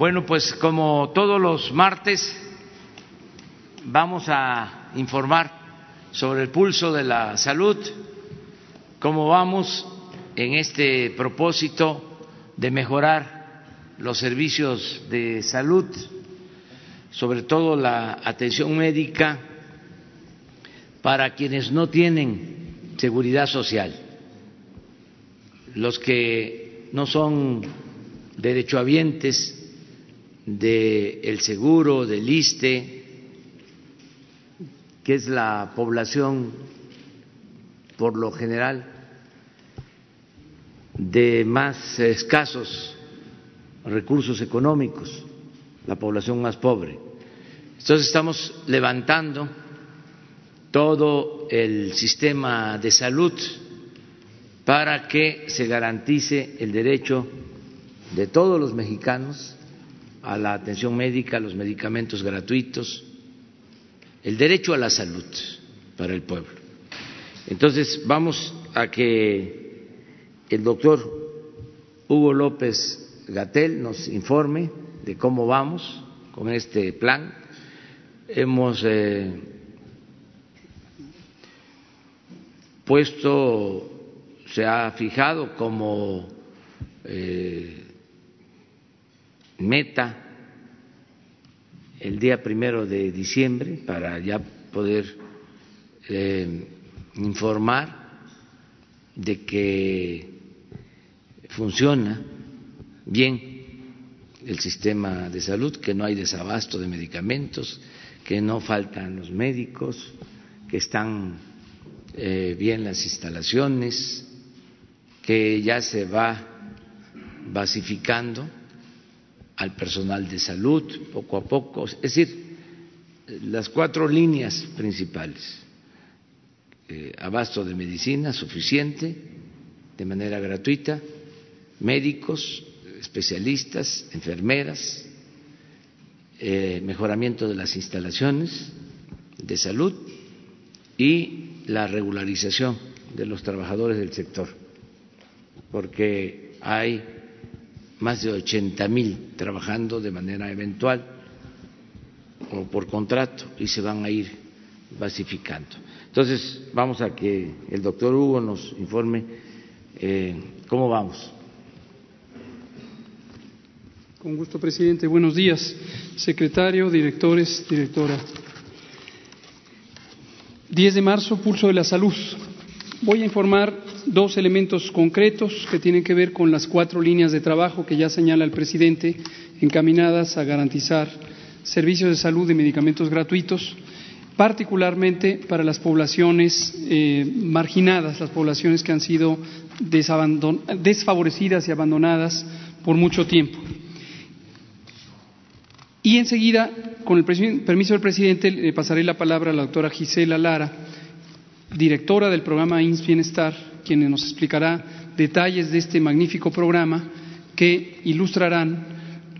Bueno, pues como todos los martes vamos a informar sobre el pulso de la salud, cómo vamos en este propósito de mejorar los servicios de salud, sobre todo la atención médica para quienes no tienen seguridad social, los que no son derechohabientes del seguro, del ISTE, que es la población por lo general de más escasos recursos económicos, la población más pobre. Entonces estamos levantando todo el sistema de salud para que se garantice el derecho de todos los mexicanos a la atención médica, a los medicamentos gratuitos, el derecho a la salud para el pueblo. Entonces, vamos a que el doctor Hugo López Gatel nos informe de cómo vamos con este plan. Hemos eh, puesto, se ha fijado como eh, meta el día primero de diciembre para ya poder eh, informar de que funciona bien el sistema de salud, que no hay desabasto de medicamentos, que no faltan los médicos, que están eh, bien las instalaciones, que ya se va basificando al personal de salud poco a poco, es decir, las cuatro líneas principales. Eh, abasto de medicina suficiente, de manera gratuita, médicos, especialistas, enfermeras, eh, mejoramiento de las instalaciones de salud y la regularización de los trabajadores del sector, porque hay más de 80 mil trabajando de manera eventual o por contrato y se van a ir basificando. Entonces, vamos a que el doctor Hugo nos informe eh, cómo vamos. Con gusto, presidente. Buenos días, secretario, directores, directora. 10 de marzo, pulso de la salud. Voy a informar dos elementos concretos que tienen que ver con las cuatro líneas de trabajo que ya señala el presidente, encaminadas a garantizar servicios de salud y medicamentos gratuitos, particularmente para las poblaciones eh, marginadas, las poblaciones que han sido desfavorecidas y abandonadas por mucho tiempo. Y enseguida, con el permiso del presidente, le pasaré la palabra a la doctora Gisela Lara, directora del programa INS Bienestar, quien nos explicará detalles de este magnífico programa que ilustrarán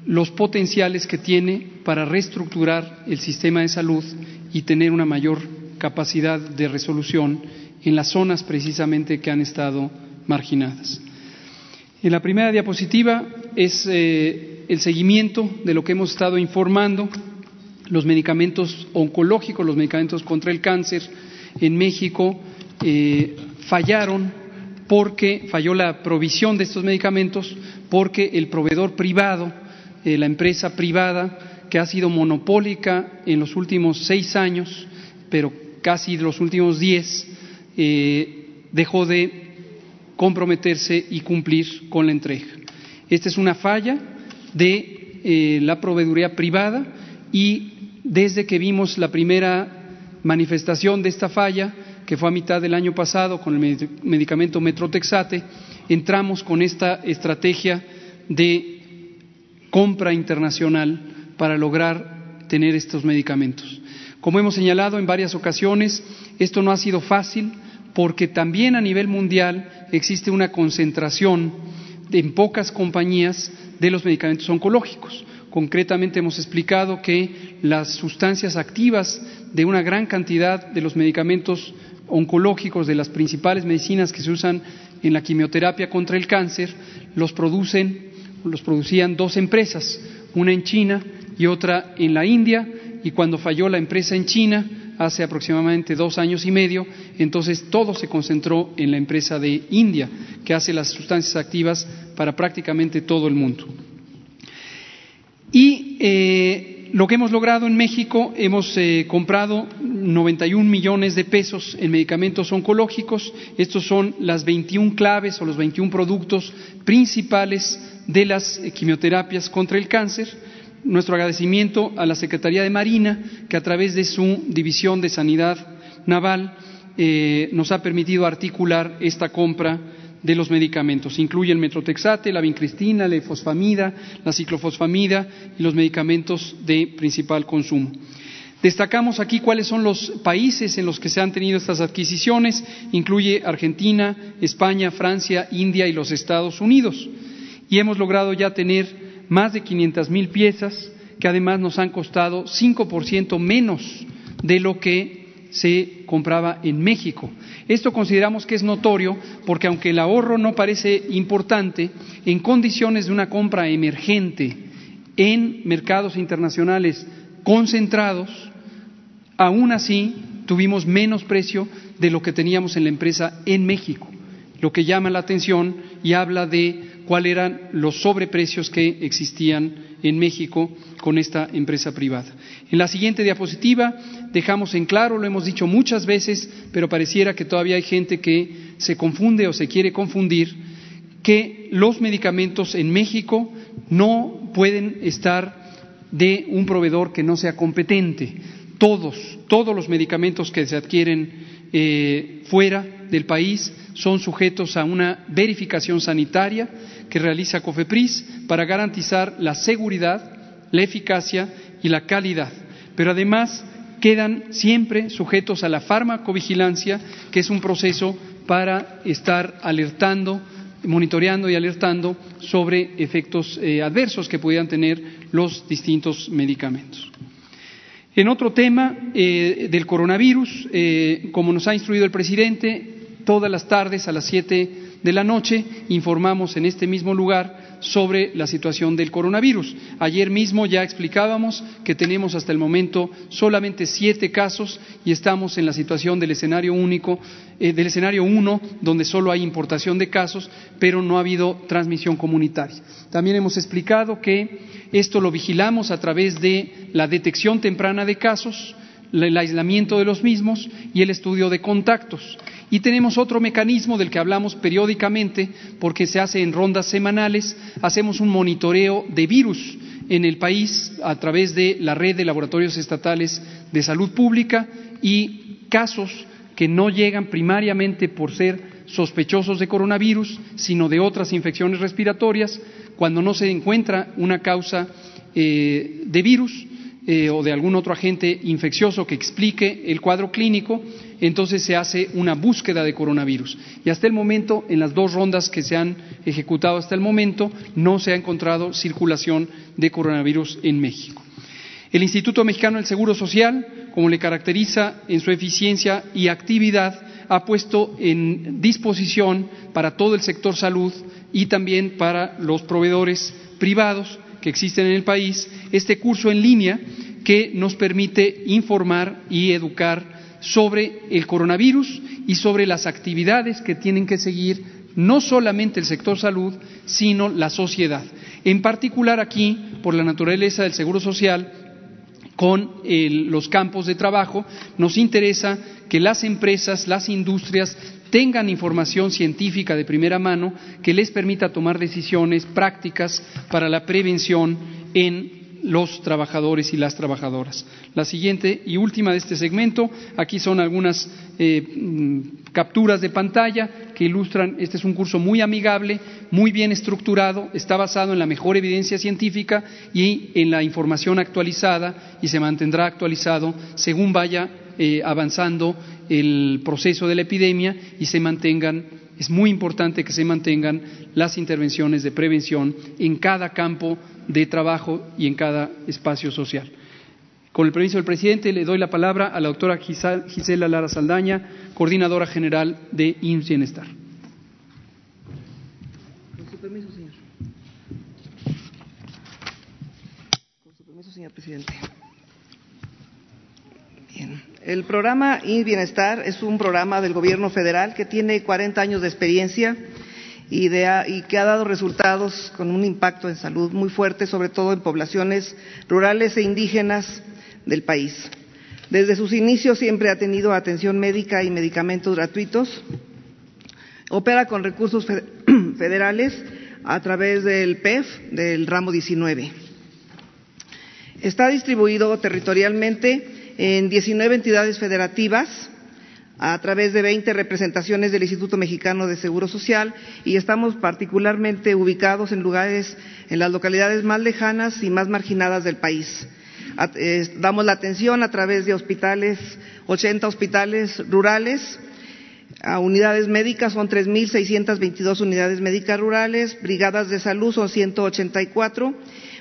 los potenciales que tiene para reestructurar el sistema de salud y tener una mayor capacidad de resolución en las zonas precisamente que han estado marginadas. En la primera diapositiva es eh, el seguimiento de lo que hemos estado informando, los medicamentos oncológicos, los medicamentos contra el cáncer en México eh, fallaron porque falló la provisión de estos medicamentos, porque el proveedor privado, eh, la empresa privada, que ha sido monopólica en los últimos seis años, pero casi los últimos diez, eh, dejó de comprometerse y cumplir con la entrega. Esta es una falla de eh, la proveeduría privada y desde que vimos la primera manifestación de esta falla, que fue a mitad del año pasado con el medicamento Metrotexate, entramos con esta estrategia de compra internacional para lograr tener estos medicamentos. Como hemos señalado en varias ocasiones, esto no ha sido fácil porque también a nivel mundial existe una concentración en pocas compañías de los medicamentos oncológicos. Concretamente hemos explicado que las sustancias activas de una gran cantidad de los medicamentos oncológicos de las principales medicinas que se usan en la quimioterapia contra el cáncer los producen, los producían dos empresas, una en China y otra en la India, y cuando falló la empresa en China, hace aproximadamente dos años y medio, entonces todo se concentró en la empresa de India, que hace las sustancias activas para prácticamente todo el mundo. Y eh, lo que hemos logrado en México, hemos eh, comprado 91 millones de pesos en medicamentos oncológicos. Estos son las 21 claves o los 21 productos principales de las quimioterapias contra el cáncer nuestro agradecimiento a la Secretaría de Marina, que a través de su División de Sanidad Naval eh, nos ha permitido articular esta compra de los medicamentos. Incluye el metrotexate, la vincristina, la fosfamida, la ciclofosfamida y los medicamentos de principal consumo. Destacamos aquí cuáles son los países en los que se han tenido estas adquisiciones. Incluye Argentina, España, Francia, India y los Estados Unidos. Y hemos logrado ya tener más de 500 mil piezas, que además nos han costado 5% menos de lo que se compraba en México. Esto consideramos que es notorio porque aunque el ahorro no parece importante, en condiciones de una compra emergente en mercados internacionales concentrados, aún así tuvimos menos precio de lo que teníamos en la empresa en México, lo que llama la atención y habla de cuáles eran los sobreprecios que existían en México con esta empresa privada. En la siguiente diapositiva dejamos en claro, lo hemos dicho muchas veces, pero pareciera que todavía hay gente que se confunde o se quiere confundir, que los medicamentos en México no pueden estar de un proveedor que no sea competente. Todos, todos los medicamentos que se adquieren eh, fuera del país son sujetos a una verificación sanitaria que realiza COFEPRIS para garantizar la seguridad, la eficacia y la calidad. Pero además quedan siempre sujetos a la farmacovigilancia, que es un proceso para estar alertando, monitoreando y alertando sobre efectos eh, adversos que pudieran tener los distintos medicamentos. En otro tema eh, del coronavirus, eh, como nos ha instruido el presidente, todas las tardes a las siete de la noche informamos en este mismo lugar sobre la situación del coronavirus. Ayer mismo ya explicábamos que tenemos hasta el momento solamente siete casos y estamos en la situación del escenario único, eh, del escenario uno, donde solo hay importación de casos, pero no ha habido transmisión comunitaria. También hemos explicado que esto lo vigilamos a través de la detección temprana de casos, el aislamiento de los mismos y el estudio de contactos. Y tenemos otro mecanismo del que hablamos periódicamente, porque se hace en rondas semanales, hacemos un monitoreo de virus en el país a través de la red de laboratorios estatales de salud pública y casos que no llegan primariamente por ser sospechosos de coronavirus, sino de otras infecciones respiratorias, cuando no se encuentra una causa eh, de virus, eh, o de algún otro agente infeccioso que explique el cuadro clínico, entonces se hace una búsqueda de coronavirus. Y hasta el momento, en las dos rondas que se han ejecutado hasta el momento, no se ha encontrado circulación de coronavirus en México. El Instituto Mexicano del Seguro Social, como le caracteriza en su eficiencia y actividad, ha puesto en disposición para todo el sector salud y también para los proveedores privados que existen en el país, este curso en línea que nos permite informar y educar sobre el coronavirus y sobre las actividades que tienen que seguir no solamente el sector salud, sino la sociedad. En particular aquí, por la naturaleza del Seguro Social, con los campos de trabajo, nos interesa que las empresas, las industrias tengan información científica de primera mano que les permita tomar decisiones prácticas para la prevención en los trabajadores y las trabajadoras. La siguiente y última de este segmento, aquí son algunas eh, mm, capturas de pantalla que ilustran, este es un curso muy amigable, muy bien estructurado, está basado en la mejor evidencia científica y en la información actualizada y se mantendrá actualizado según vaya eh, avanzando el proceso de la epidemia y se mantengan, es muy importante que se mantengan las intervenciones de prevención en cada campo de trabajo y en cada espacio social. Con el permiso del presidente, le doy la palabra a la doctora Gisela Lara Saldaña, coordinadora general de IMSS Bienestar. Con su permiso, señor. permiso, señor presidente. Bien. El programa INS Bienestar es un programa del gobierno federal que tiene 40 años de experiencia y, y, que ha dado resultados con un impacto en salud muy fuerte, sobre todo en poblaciones rurales e indígenas del país. Desde sus inicios siempre ha tenido atención médica y medicamentos gratuitos. Opera con recursos federales a través del PEF del ramo 19. Está distribuido territorialmente en 19 entidades federativas a través de 20 representaciones del Instituto Mexicano de Seguro Social y estamos particularmente ubicados en lugares, en las localidades más lejanas y más marginadas del país. Damos la atención a través de hospitales, 80 hospitales rurales, a unidades médicas son 3.622 unidades médicas rurales, brigadas de salud son 184,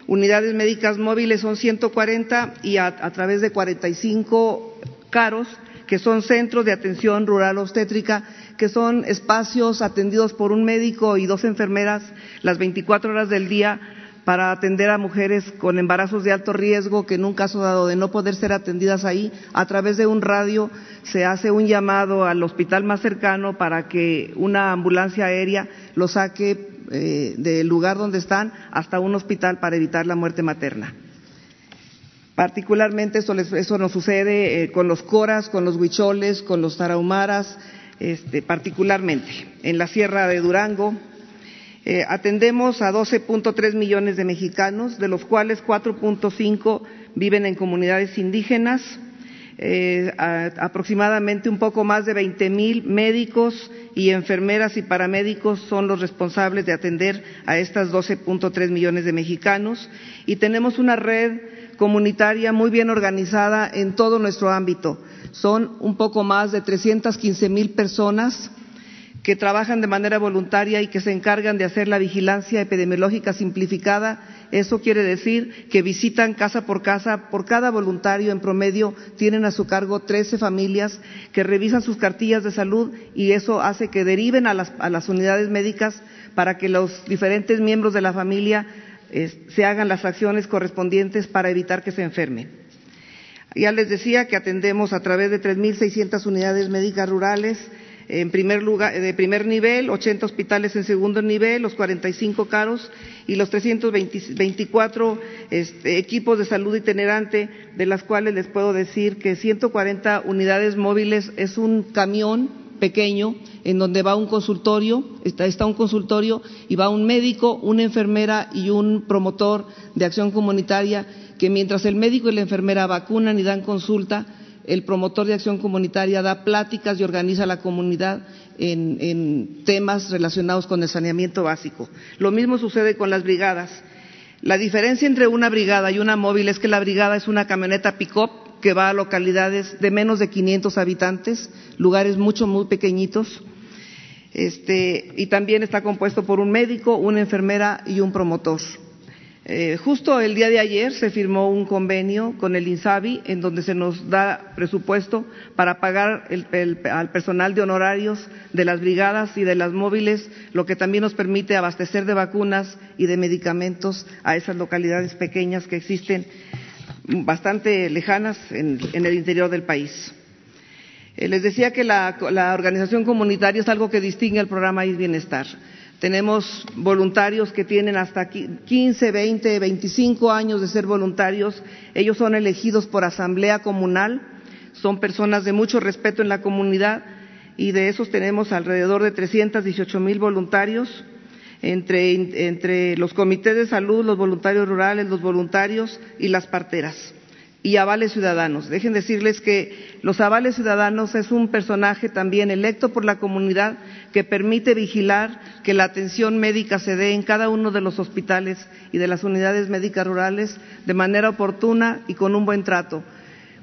unidades médicas móviles son 140 y a, través de 45 caros que son centros de atención rural obstétrica, que son espacios atendidos por un médico y dos enfermeras las 24 horas del día para atender a mujeres con embarazos de alto riesgo que en un caso dado de no poder ser atendidas ahí, a través de un radio se hace un llamado al hospital más cercano para que una ambulancia aérea lo saque eh, del lugar donde están hasta un hospital para evitar la muerte materna. Particularmente eso, eso nos sucede eh, con los coras, con los huicholes, con los tarahumaras, este, particularmente en la Sierra de Durango. Eh, atendemos a 12.3 millones de mexicanos, de los cuales 4.5 viven en comunidades indígenas, eh, aproximadamente un poco más de 20 mil médicos y enfermeras y paramédicos son los responsables de atender a estas 12.3 millones de mexicanos y tenemos una red comunitaria muy bien organizada en todo nuestro ámbito. Son un poco más de 315 mil personas que trabajan de manera voluntaria y que se encargan de hacer la vigilancia epidemiológica simplificada. Eso quiere decir que visitan casa por casa. Por cada voluntario, en promedio, tienen a su cargo 13 familias que revisan sus cartillas de salud y eso hace que deriven a las, a las unidades médicas para que los diferentes miembros de la familia se hagan las acciones correspondientes para evitar que se enfermen. Ya les decía que atendemos a través de 3.600 unidades médicas rurales en primer lugar, de primer nivel, 80 hospitales en segundo nivel, los 45 caros y los 324 este, equipos de salud itinerante, de las cuales les puedo decir que 140 unidades móviles es un camión pequeño en donde va un consultorio, está, está, un consultorio y va un médico, una enfermera y un promotor de acción comunitaria que mientras el médico y la enfermera vacunan y dan consulta, el promotor de acción comunitaria da pláticas y organiza a la comunidad en, temas relacionados con el saneamiento básico. Lo mismo sucede con las brigadas. La diferencia entre una brigada y una móvil es que la brigada es una camioneta pick-up que va a localidades de menos de 500 habitantes, lugares mucho, muy pequeñitos. Este, y también está compuesto por un médico, una enfermera y un promotor. Eh, justo el día de ayer se firmó un convenio con el INSABI en donde se nos da presupuesto para pagar al personal de honorarios de las brigadas y de las móviles, lo que también nos permite abastecer de vacunas y de medicamentos a esas localidades pequeñas que existen bastante lejanas en, el interior del país. Eh, les decía que la, la, organización comunitaria es algo que distingue al programa IS Bienestar. Tenemos voluntarios que tienen hasta 15, 20, 25 años de ser voluntarios. Ellos son elegidos por asamblea comunal, son personas de mucho respeto en la comunidad y de esos tenemos alrededor de 318 mil voluntarios. Entre, entre los comités de salud, los voluntarios rurales, los voluntarios y las parteras y avales ciudadanos. Dejen decirles que los avales ciudadanos es un personaje también electo por la comunidad que permite vigilar que la atención médica se dé en cada uno de los hospitales y de las unidades médicas rurales de manera oportuna y con un buen trato.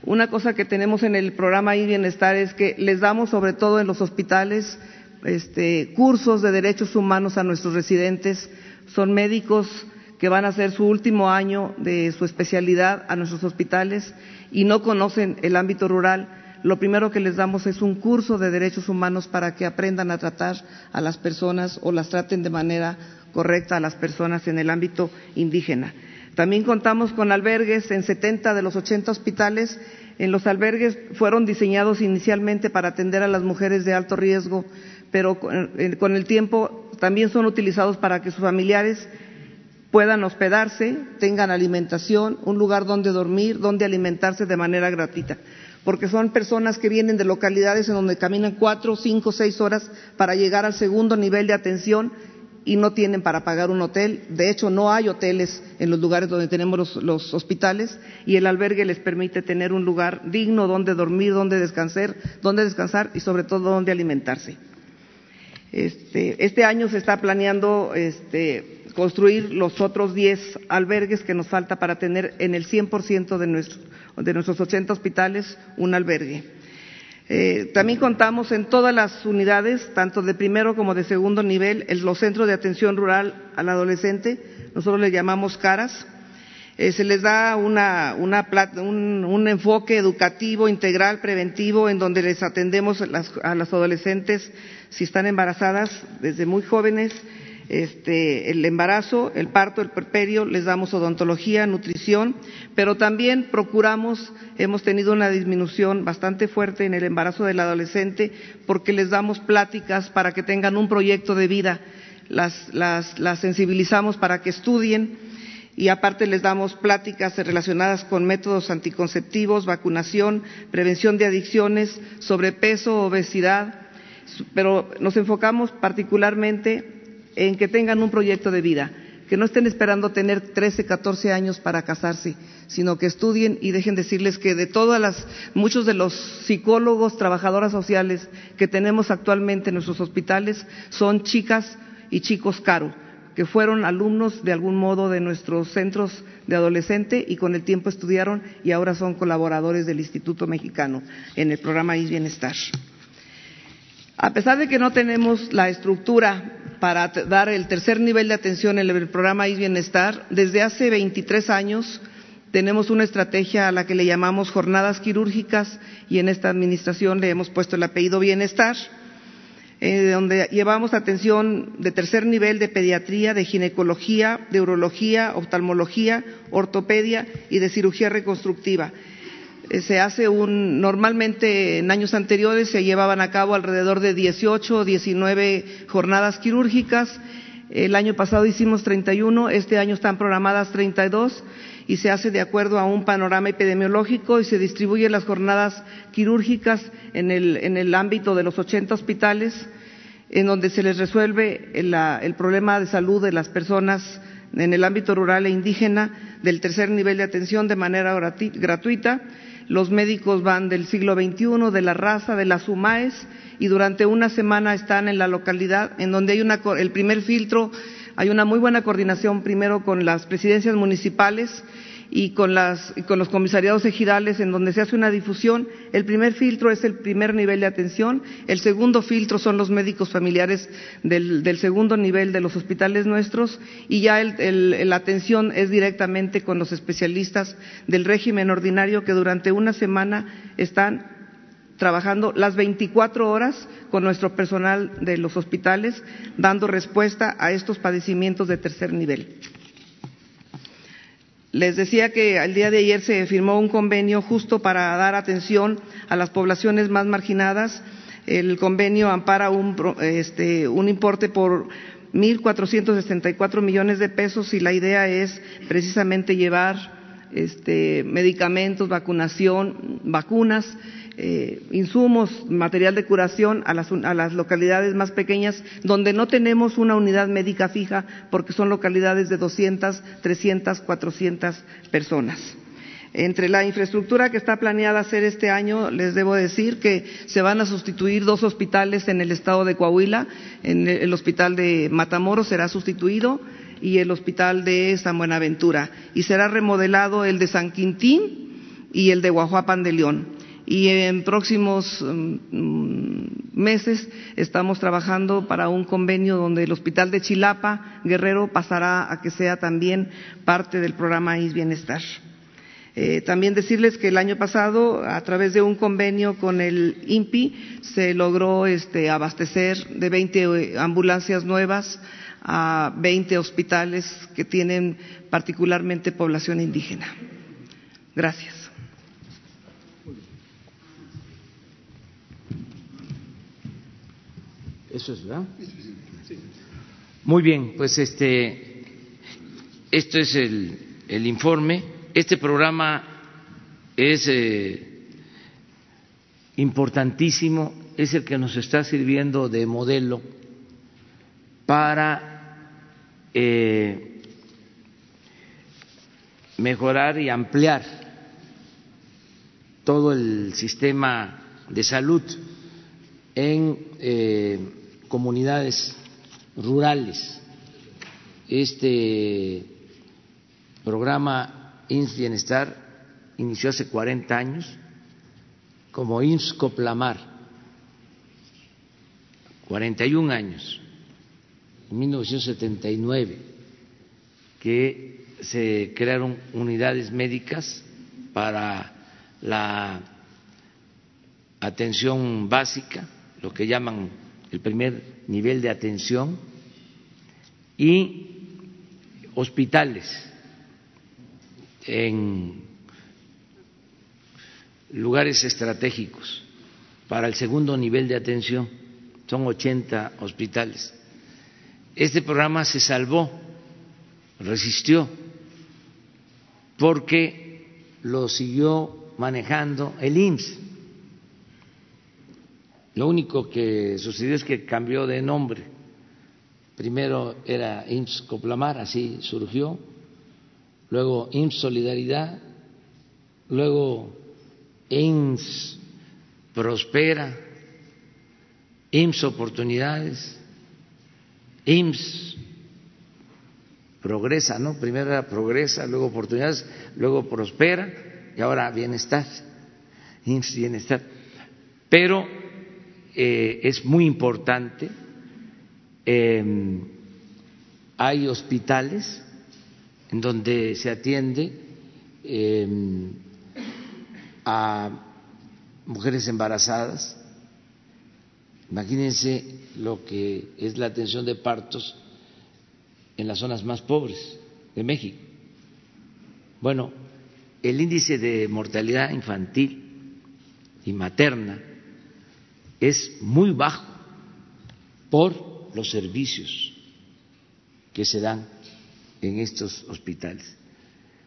Una cosa que tenemos en el programa I Bienestar es que les damos, sobre todo en los hospitales, este, cursos de derechos humanos a nuestros residentes. Son médicos que van a hacer su último año de su especialidad a nuestros hospitales y no conocen el ámbito rural, lo primero que les damos es un curso de derechos humanos para que aprendan a tratar a las personas o las traten de manera correcta a las personas en el ámbito indígena. También contamos con albergues en 70 de los 80 hospitales. En los albergues fueron diseñados inicialmente para atender a las mujeres de alto riesgo, pero con el tiempo también son utilizados para que sus familiares puedan hospedarse, tengan alimentación, un lugar donde dormir, donde alimentarse de manera gratuita. Porque son personas que vienen de localidades en donde caminan cuatro, cinco, seis horas para llegar al segundo nivel de atención y no tienen para pagar un hotel. De hecho, no hay hoteles en los lugares donde tenemos los, hospitales y el albergue les permite tener un lugar digno donde dormir, donde descansar, donde descansar y sobre todo donde alimentarse. Este, este año se está planeando este, construir los otros 10 albergues que nos falta para tener en el 100% de, nuestro, de nuestros 80 hospitales un albergue. Eh, también contamos en todas las unidades, tanto de primero como de segundo nivel, en los centros de atención rural al adolescente, nosotros le llamamos CARAS. Eh, se les da una, un, enfoque educativo, integral, preventivo, en donde les atendemos a las adolescentes si están embarazadas desde muy jóvenes, este, el embarazo, el parto, el perperio, les damos odontología, nutrición, pero también procuramos, hemos tenido una disminución bastante fuerte en el embarazo del adolescente porque les damos pláticas para que tengan un proyecto de vida, las, las, las sensibilizamos para que estudien y aparte les damos pláticas relacionadas con métodos anticonceptivos, vacunación, prevención de adicciones, sobrepeso, obesidad, pero nos enfocamos particularmente en que tengan un proyecto de vida, que no estén esperando tener 13, 14 años para casarse, sino que estudien y dejen decirles que de todas las, muchos de los psicólogos, trabajadoras sociales que tenemos actualmente en nuestros hospitales son chicas y chicos caro, que fueron alumnos de algún modo de nuestros centros de adolescente y con el tiempo estudiaron y ahora son colaboradores del Instituto Mexicano en el programa IS Bienestar. A pesar de que no tenemos la estructura para dar el tercer nivel de atención en el programa IS Bienestar, desde hace 23 años tenemos una estrategia a la que le llamamos jornadas quirúrgicas y en esta administración le hemos puesto el apellido Bienestar, eh, donde llevamos atención de tercer nivel de pediatría, de ginecología, de urología, oftalmología, ortopedia y de cirugía reconstructiva. Eh, se hace un, normalmente en años anteriores se llevaban a cabo alrededor de 18 o 19 jornadas quirúrgicas. El año pasado hicimos 31, este año están programadas 32 y se hace de acuerdo a un panorama epidemiológico y se distribuyen las jornadas quirúrgicas en el, en el ámbito de los 80 hospitales en donde se les resuelve el, el problema de salud de las personas en el ámbito rural e indígena del tercer nivel de atención de manera gratuita los médicos van del siglo XXI, de la raza, de las UMAES, y durante una semana están en la localidad, en donde hay una, el primer filtro, hay una muy buena coordinación primero con las presidencias municipales y con, los comisariados ejidales en donde se hace una difusión. El primer filtro es el primer nivel de atención, el segundo filtro son los médicos familiares del, segundo nivel de los hospitales nuestros y ya la atención es directamente con los especialistas del régimen ordinario que durante una semana están trabajando las 24 horas con nuestro personal de los hospitales, dando respuesta a estos padecimientos de tercer nivel. Les decía que el día de ayer se firmó un convenio justo para dar atención a las poblaciones más marginadas. El convenio ampara un, este, un importe por 1.464 millones de pesos y la idea es precisamente llevar este, medicamentos, vacunación, vacunas eh, insumos, material de curación a las, a las, localidades más pequeñas donde no tenemos una unidad médica fija porque son localidades de 200, 300, 400 personas. Entre la infraestructura que está planeada hacer este año, les debo decir que se van a sustituir dos hospitales en el estado de Coahuila. En el hospital de Matamoros será sustituido y el hospital de San Buenaventura. Y será remodelado el de San Quintín y el de Guajuapan de León y en próximos mm, meses estamos trabajando para un convenio donde el Hospital de Chilapa, Guerrero, pasará a que sea también parte del programa IS Bienestar. Eh, también decirles que el año pasado, a través de un convenio con el INPI, se logró este, abastecer de 20 eh, ambulancias nuevas a 20 hospitales que tienen particularmente población indígena. Gracias. Eso es, ¿verdad? Muy bien, pues este, esto es el, el informe. Este programa es eh, importantísimo, es el que nos está sirviendo de modelo para eh, mejorar y ampliar todo el sistema de salud en eh, comunidades rurales. Este programa INS Bienestar inició hace 40 años como INS Coplamar, 41 años, en 1979, que se crearon unidades médicas para la atención básica, lo que llaman el primer nivel de atención, y hospitales en lugares estratégicos para el segundo nivel de atención. Son 80 hospitales. Este programa se salvó, resistió, porque lo siguió manejando el IMSS. Lo único que sucedió es que cambió de nombre. Primero era IMSS Coplamar, así surgió, luego IMSS Solidaridad, luego IMSS Prospera, IMSS Oportunidades, IMSS Progresa, ¿no? Primero era Progresa, luego Oportunidades, luego Prospera y ahora Bienestar, IMSS Bienestar. Pero eh, es muy importante. Eh, hay hospitales en donde se atiende eh, a mujeres embarazadas. Imagínense lo que es la atención de partos en las zonas más pobres de México. Bueno, el índice de mortalidad infantil y materna es muy bajo por los servicios que se dan en estos hospitales.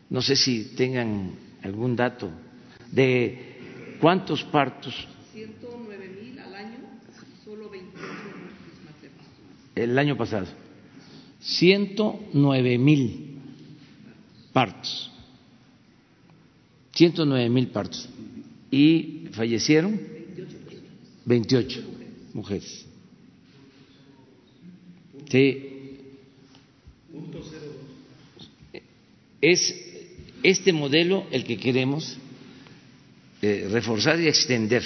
No sé si tengan algún dato de cuántos partos. 109 mil al año, solo 28 El año pasado. 109 mil partos. 109 mil partos. Y fallecieron 28 mujeres. Sí. Es este modelo el que queremos eh, reforzar y extender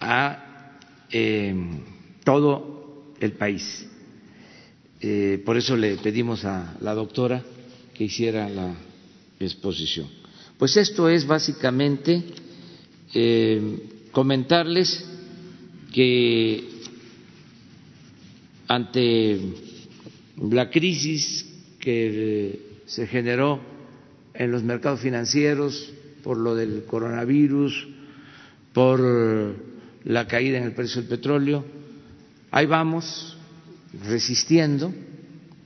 a eh, todo el país. Eh, por eso le pedimos a la doctora que hiciera la exposición. Pues esto es básicamente comentarles que ante la crisis que se generó en los mercados financieros por lo del coronavirus, por la caída en el precio del petróleo, ahí vamos resistiendo.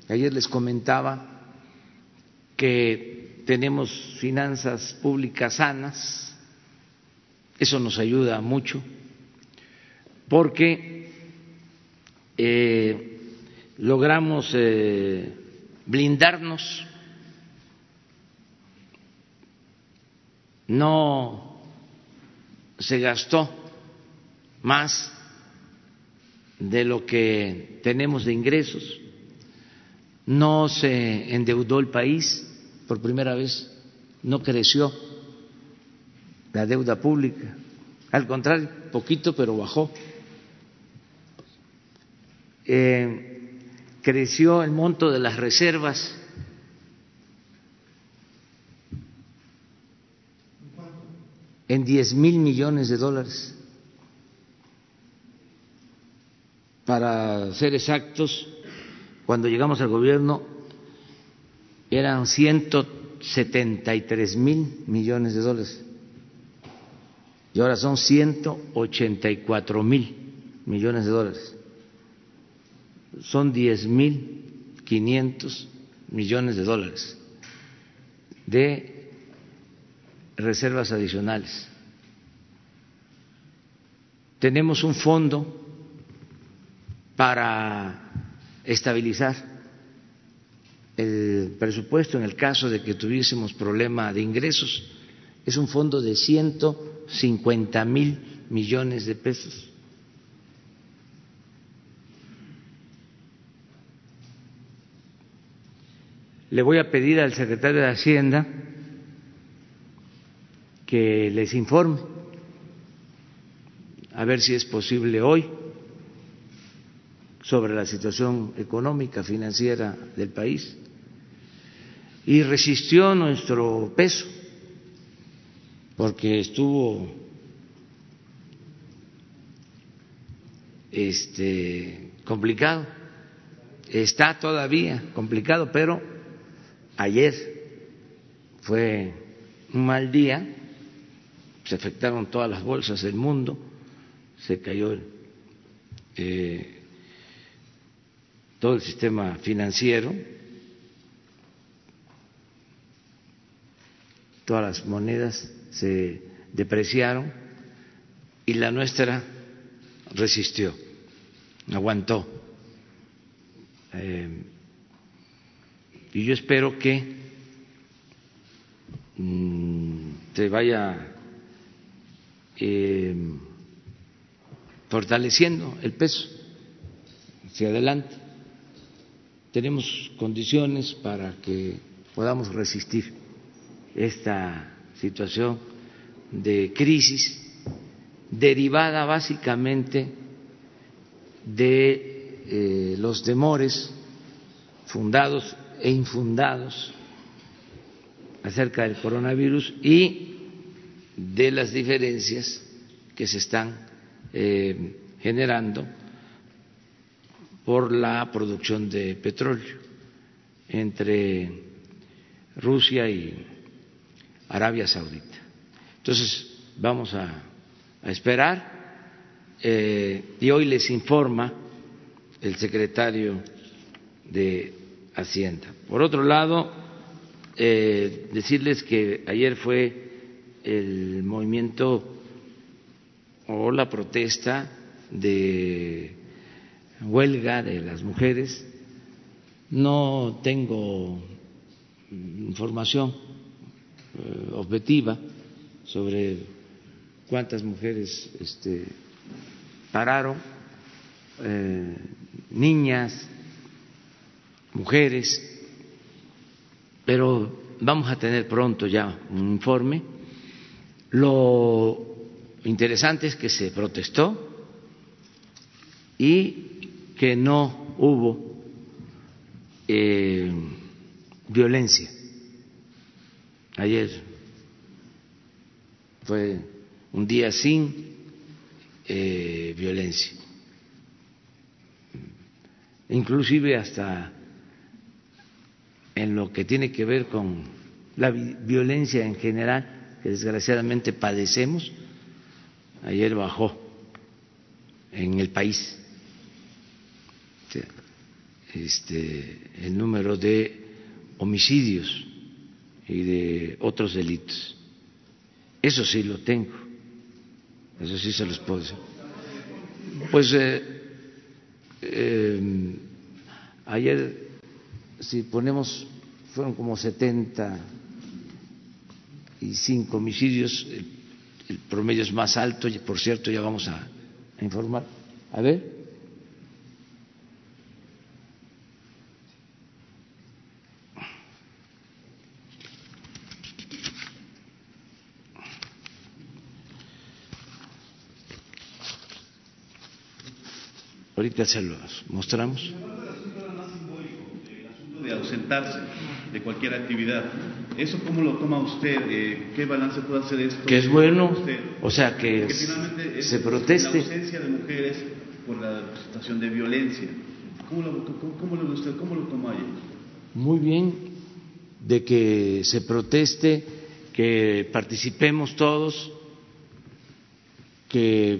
Ayer les comentaba que tenemos finanzas públicas sanas, eso nos ayuda mucho porque eh, logramos eh, blindarnos, no se gastó más de lo que tenemos de ingresos, no se endeudó el país por primera vez, no creció la deuda pública. Al contrario, poquito, pero bajó. Eh, creció el monto de las reservas en 10 mil millones de dólares. Para ser exactos, cuando llegamos al gobierno eran 173 mil millones de dólares y ahora son 184 mil millones de dólares. Son 10 mil 500 millones de dólares de reservas adicionales. Tenemos un fondo para estabilizar el presupuesto en el caso de que tuviésemos problema de ingresos. Es un fondo de 150 mil millones de pesos. Le voy a pedir al secretario de Hacienda que les informe, a ver si es posible hoy, sobre la situación económica, financiera del país. Y resistió nuestro peso, porque estuvo este, complicado, está todavía complicado, pero ayer fue un mal día. Se afectaron todas las bolsas del mundo, se cayó eh, todo el sistema financiero, todas las monedas se depreciaron y la nuestra resistió, aguantó. Eh, y yo espero que mm, se vaya eh, fortaleciendo el peso hacia adelante. Tenemos condiciones para que podamos resistir esta situación de crisis derivada básicamente de eh, los temores fundados e infundados acerca del coronavirus y de las diferencias que se están eh, generando por la producción de petróleo entre Rusia y Arabia Saudita. Entonces, vamos a, esperar eh, y hoy les informa el secretario de Hacienda. Por otro lado, eh, decirles que ayer fue el movimiento o la protesta de huelga de las mujeres. No tengo información objetiva sobre cuántas mujeres este, pararon, eh, niñas, mujeres, pero vamos a tener pronto ya un informe lo interesante es que se protestó y que no hubo eh, violencia. Ayer fue un día sin eh, violencia, inclusive hasta en lo que tiene que ver con la violencia en general que desgraciadamente padecemos, ayer bajó en el país. Este, el número de homicidios y de otros delitos. Eso sí lo tengo, eso sí se los puedo decir. Pues eh, eh, ayer, si ponemos, fueron como 70 y cinco homicidios, el, promedio es más alto, por cierto ya vamos a informar. A ver. Ahorita se los mostramos. El asunto de ausentarse de cualquier actividad. ¿Eso cómo lo toma usted? Eh, ¿Qué balance puede hacer esto? Que es bueno, o sea, que se proteste. La ausencia de mujeres por la situación de violencia. ¿Cómo lo, cómo, lo, usted, cómo lo toma ahí? Muy bien, de que se proteste, que participemos todos, que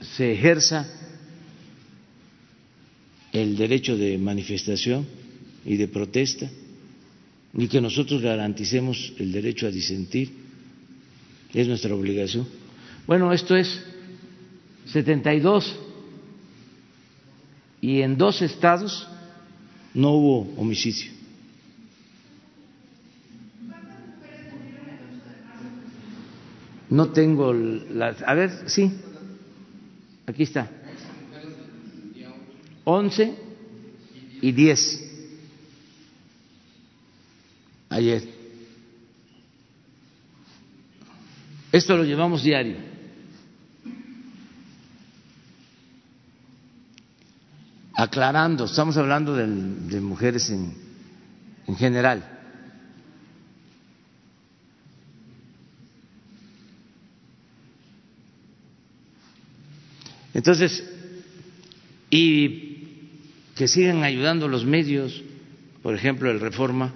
se ejerza el derecho de manifestación y de protesta y que nosotros garanticemos el derecho a disentir. Es nuestra obligación. Bueno, esto es 72 y en dos estados no hubo homicidio. No tengo las... A ver, sí. Aquí está. 11 y 10. Ayer. Esto lo llevamos diario. Aclarando, estamos hablando de, de mujeres en, en general. Entonces, y que sigan ayudando los medios, por ejemplo, el Reforma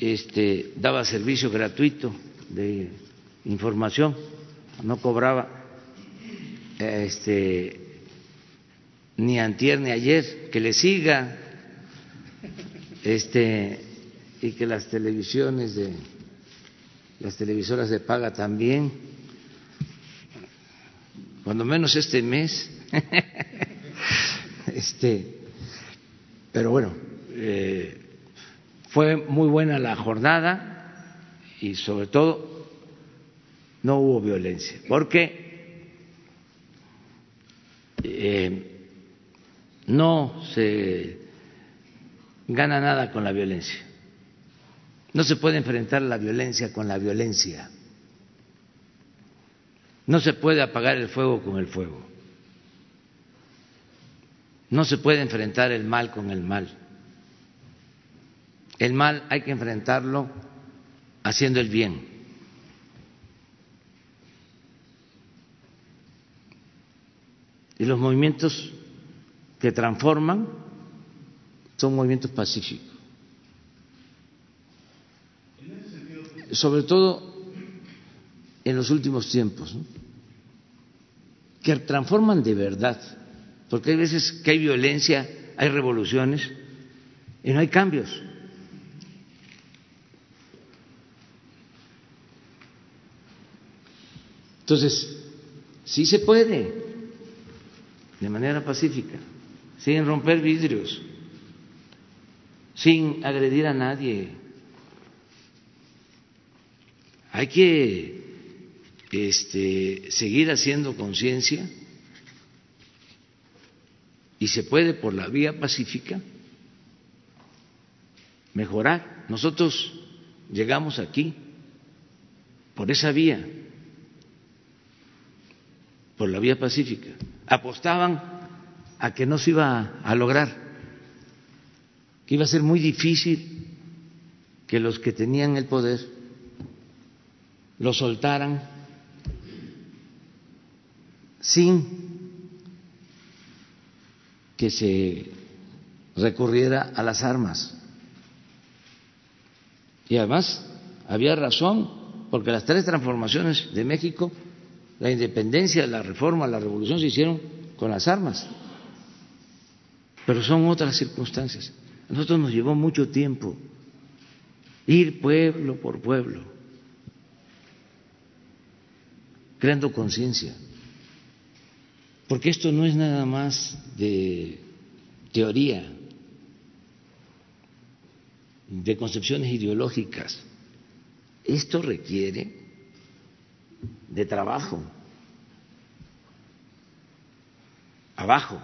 este, daba servicio gratuito de información, no cobraba este, ni antier ni ayer, que le siga este, y que las televisiones de las televisoras de paga también cuando menos este mes. este, pero bueno, eh, fue muy buena la jornada y sobre todo no hubo violencia, porque eh, no se gana nada con la violencia. No se puede enfrentar la violencia con la violencia. No se puede apagar el fuego con el fuego. No se puede enfrentar el mal con el mal. El mal hay que enfrentarlo haciendo el bien. Y los movimientos que transforman son movimientos pacíficos. Sobre todo en los últimos tiempos, que transforman de verdad, porque hay veces que hay violencia, hay revoluciones y no hay cambios. Entonces, sí se puede, de manera pacífica, sin romper vidrios, sin agredir a nadie. Hay que este, seguir haciendo conciencia y se puede por la vía pacífica mejorar. Nosotros llegamos aquí por esa vía, por la vía pacífica. Apostaban a que no se iba a lograr, que iba a ser muy difícil que los que tenían el poder lo soltaran sin que se recurriera a las armas. Y además había razón, porque las tres transformaciones de México, la independencia, la reforma, la revolución, se hicieron con las armas. Pero son otras circunstancias. A nosotros nos llevó mucho tiempo ir pueblo por pueblo, creando conciencia porque esto no es nada más de teoría, de concepciones ideológicas. Esto requiere de trabajo, abajo.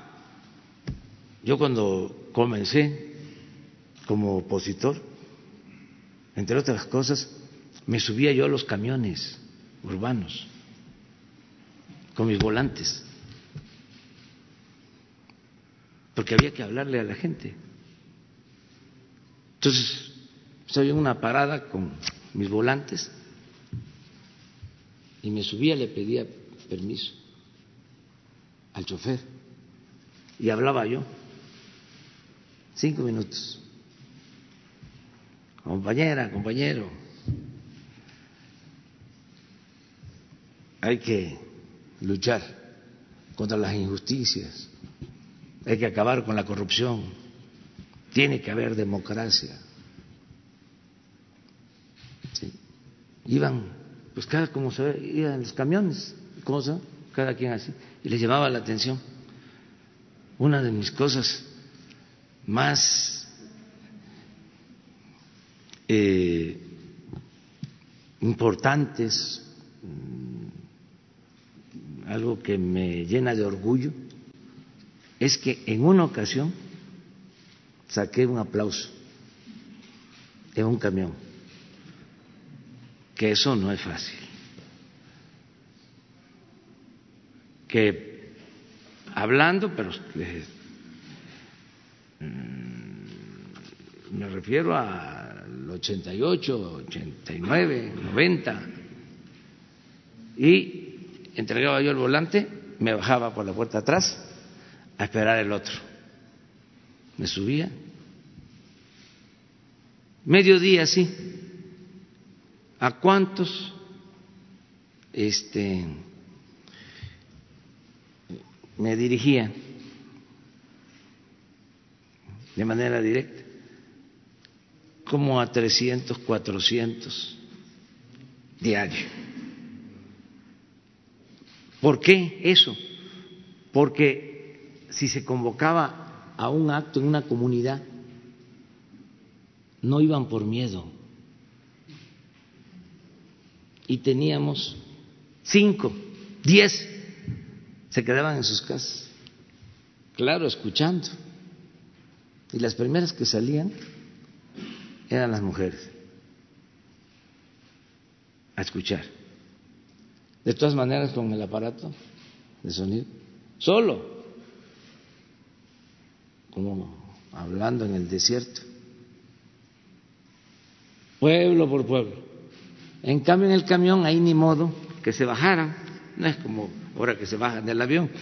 Yo cuando comencé como opositor, entre otras cosas, me subía yo a los camiones urbanos con mis volantes porque había que hablarle a la gente. Entonces, estoy en una parada con mis volantes y me subía, le pedía permiso al chofer y hablaba yo cinco minutos. Compañera, compañero, hay que luchar contra las injusticias, hay que acabar con la corrupción, tiene que haber democracia. Iban, pues cada como se ve, iban los camiones, cosa, cada quien así, y les llamaba la atención. Una de mis cosas más eh, importantes, mm, algo que me llena de orgullo, es que en una ocasión saqué un aplauso en un camión, que eso no es fácil, que hablando, pero mm, me refiero al 88, 89, 90, y entregaba yo el volante, me bajaba por la puerta atrás a esperar el otro. Me subía. Mediodía, sí. ¿A cuántos este, me dirigía de manera directa? Como a 300, 400 diarios. ¿Por qué eso? Porque si se convocaba a un acto en una comunidad, no iban por miedo. Y teníamos cinco, diez, se quedaban en sus casas, claro, escuchando. Y las primeras que salían eran las mujeres, a escuchar. De todas maneras, con el aparato de sonido, solo, como hablando en el desierto pueblo por pueblo. En cambio, en el camión ahí ni modo que se bajaran, no es como ahora que se bajan del avión.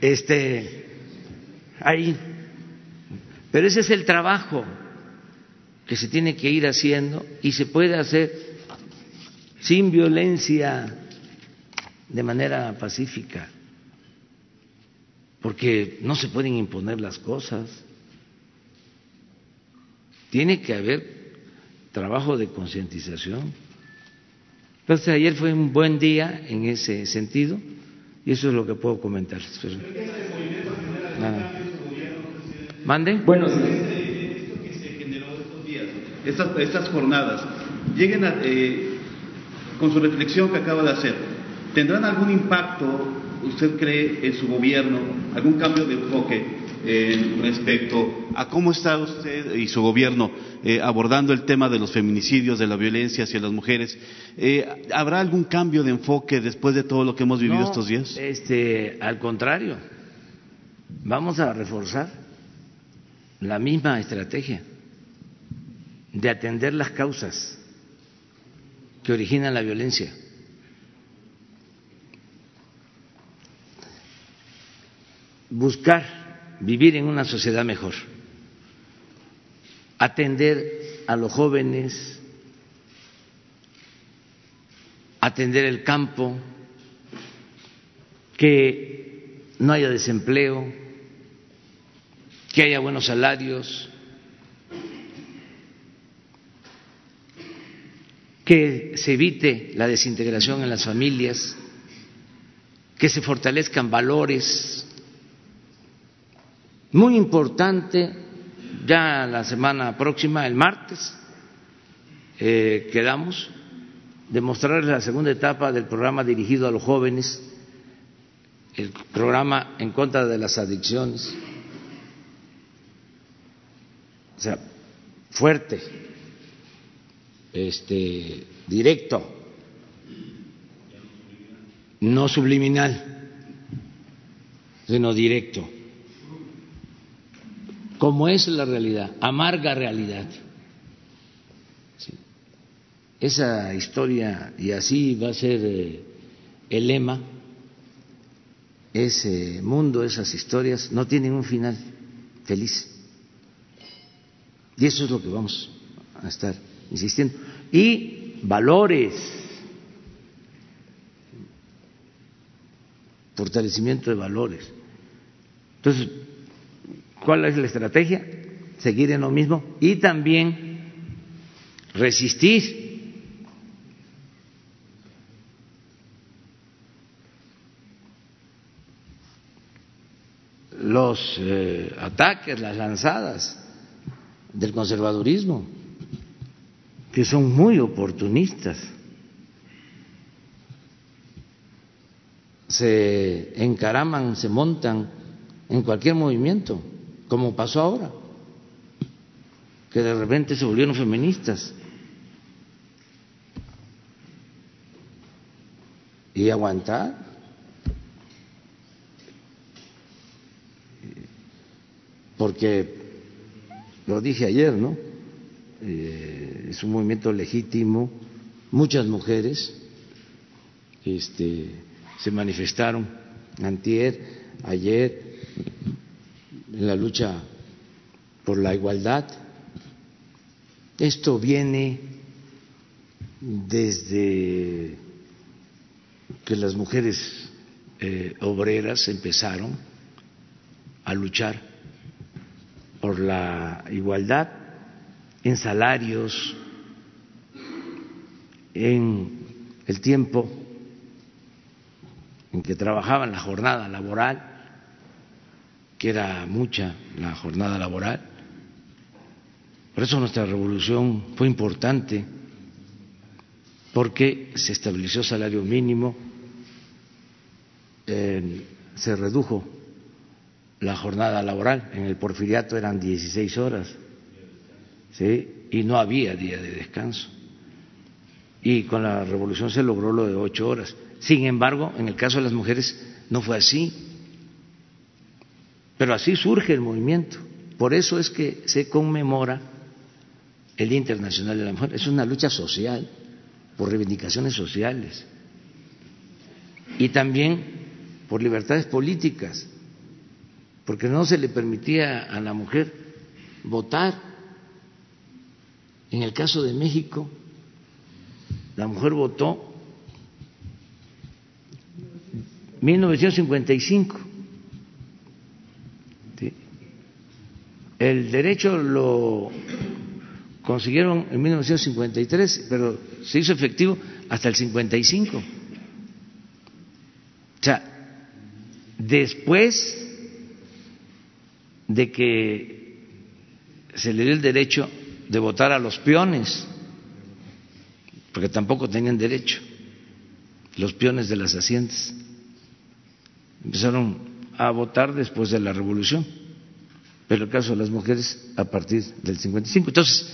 Este, ahí. Pero ese es el trabajo que se tiene que ir haciendo y se puede hacer sin violencia, de manera pacífica, porque no se pueden imponer las cosas. Tiene que haber trabajo de concientización. Entonces ayer fue un buen día en ese sentido y eso es lo que puedo comentar. ¿Mande? Bueno, se generó estos días, estas, estas jornadas, lleguen a, eh, con su reflexión que acaba de hacer, ¿tendrán algún impacto, usted cree, en su gobierno, algún cambio de enfoque eh, respecto a cómo está usted y su gobierno eh, abordando el tema de los feminicidios, de la violencia hacia las mujeres. Eh, ¿Habrá algún cambio de enfoque después de todo lo que hemos vivido No, estos días? Este, al contrario, vamos a reforzar la misma estrategia de atender las causas que originan la violencia. Buscar vivir en una sociedad mejor, atender a los jóvenes, atender el campo, que no haya desempleo, que haya buenos salarios, que se evite la desintegración en las familias, que se fortalezcan valores. Muy importante, ya la semana próxima, el martes, eh, quedamos demostrarles la segunda etapa del programa dirigido a los jóvenes, el programa en contra de las adicciones. O sea, fuerte, este, directo, no subliminal, sino directo. Como es la realidad, amarga realidad. Esa historia, y así va a ser eh, el lema, ese mundo, esas historias, no tienen un final feliz. Y eso es lo que vamos a estar insistiendo. Y valores, fortalecimiento de valores. Entonces, ¿cuál es la estrategia? Seguir en lo mismo y también resistir los eh, ataques, las lanzadas del conservadurismo, que son muy oportunistas. Se encaraman, se montan en cualquier movimiento, como pasó ahora, que de repente se volvieron feministas. Y aguantar porque lo dije ayer, ¿no? Eh, es un movimiento legítimo, muchas mujeres este, se manifestaron antier, ayer, en la lucha por la igualdad. Esto viene desde que las mujeres eh, obreras empezaron a luchar por la igualdad en salarios, en el tiempo en que trabajaban la jornada laboral, que era mucha la jornada laboral. Por eso nuestra revolución fue importante, porque se estableció salario mínimo, se redujo la jornada laboral. En el porfiriato eran 16 horas, ¿sí? Y no había día de descanso. Y con la revolución se logró lo de ocho horas. Sin embargo, en el caso de las mujeres no fue así. Pero así surge el movimiento. Por eso es que se conmemora el Día Internacional de la Mujer. Es una lucha social, por reivindicaciones sociales. Y también por libertades políticas porque no se le permitía a la mujer votar. En el caso de México, la mujer votó 1955. El derecho lo consiguieron en 1953, pero se hizo efectivo hasta el 55. O sea, después de que se le dio el derecho de votar a los peones, porque tampoco tenían derecho los peones de las haciendas. Empezaron a votar después de la revolución, pero el caso de las mujeres a partir del 55. Entonces,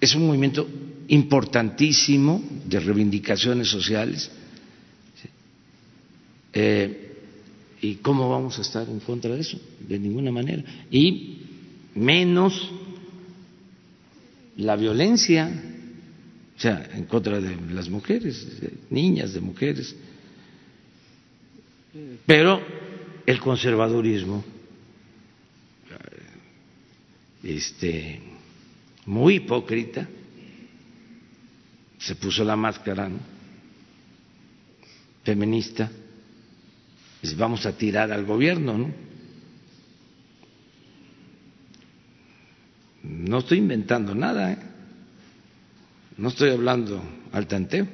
es un movimiento importantísimo de reivindicaciones sociales. Eh, ¿Y cómo vamos a estar en contra de eso? De ninguna manera. Y menos la violencia, o sea, en contra de las mujeres, de niñas, de mujeres. Pero el conservadurismo, este, muy hipócrita, se puso la máscara feminista vamos a tirar al gobierno, ¿no? No estoy inventando nada, ¿eh? no estoy hablando al tanteo,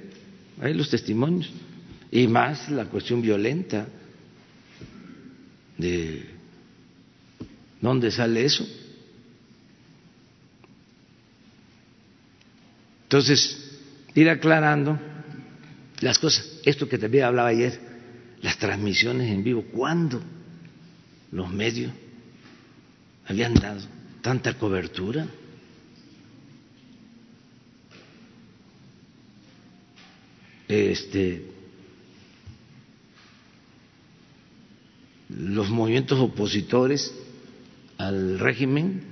hay los testimonios, y más la cuestión violenta de dónde sale eso. Entonces, ir aclarando las cosas, esto que también hablaba ayer, las transmisiones en vivo. ¿Cuándo los medios habían dado tanta cobertura? Este, los movimientos opositores al régimen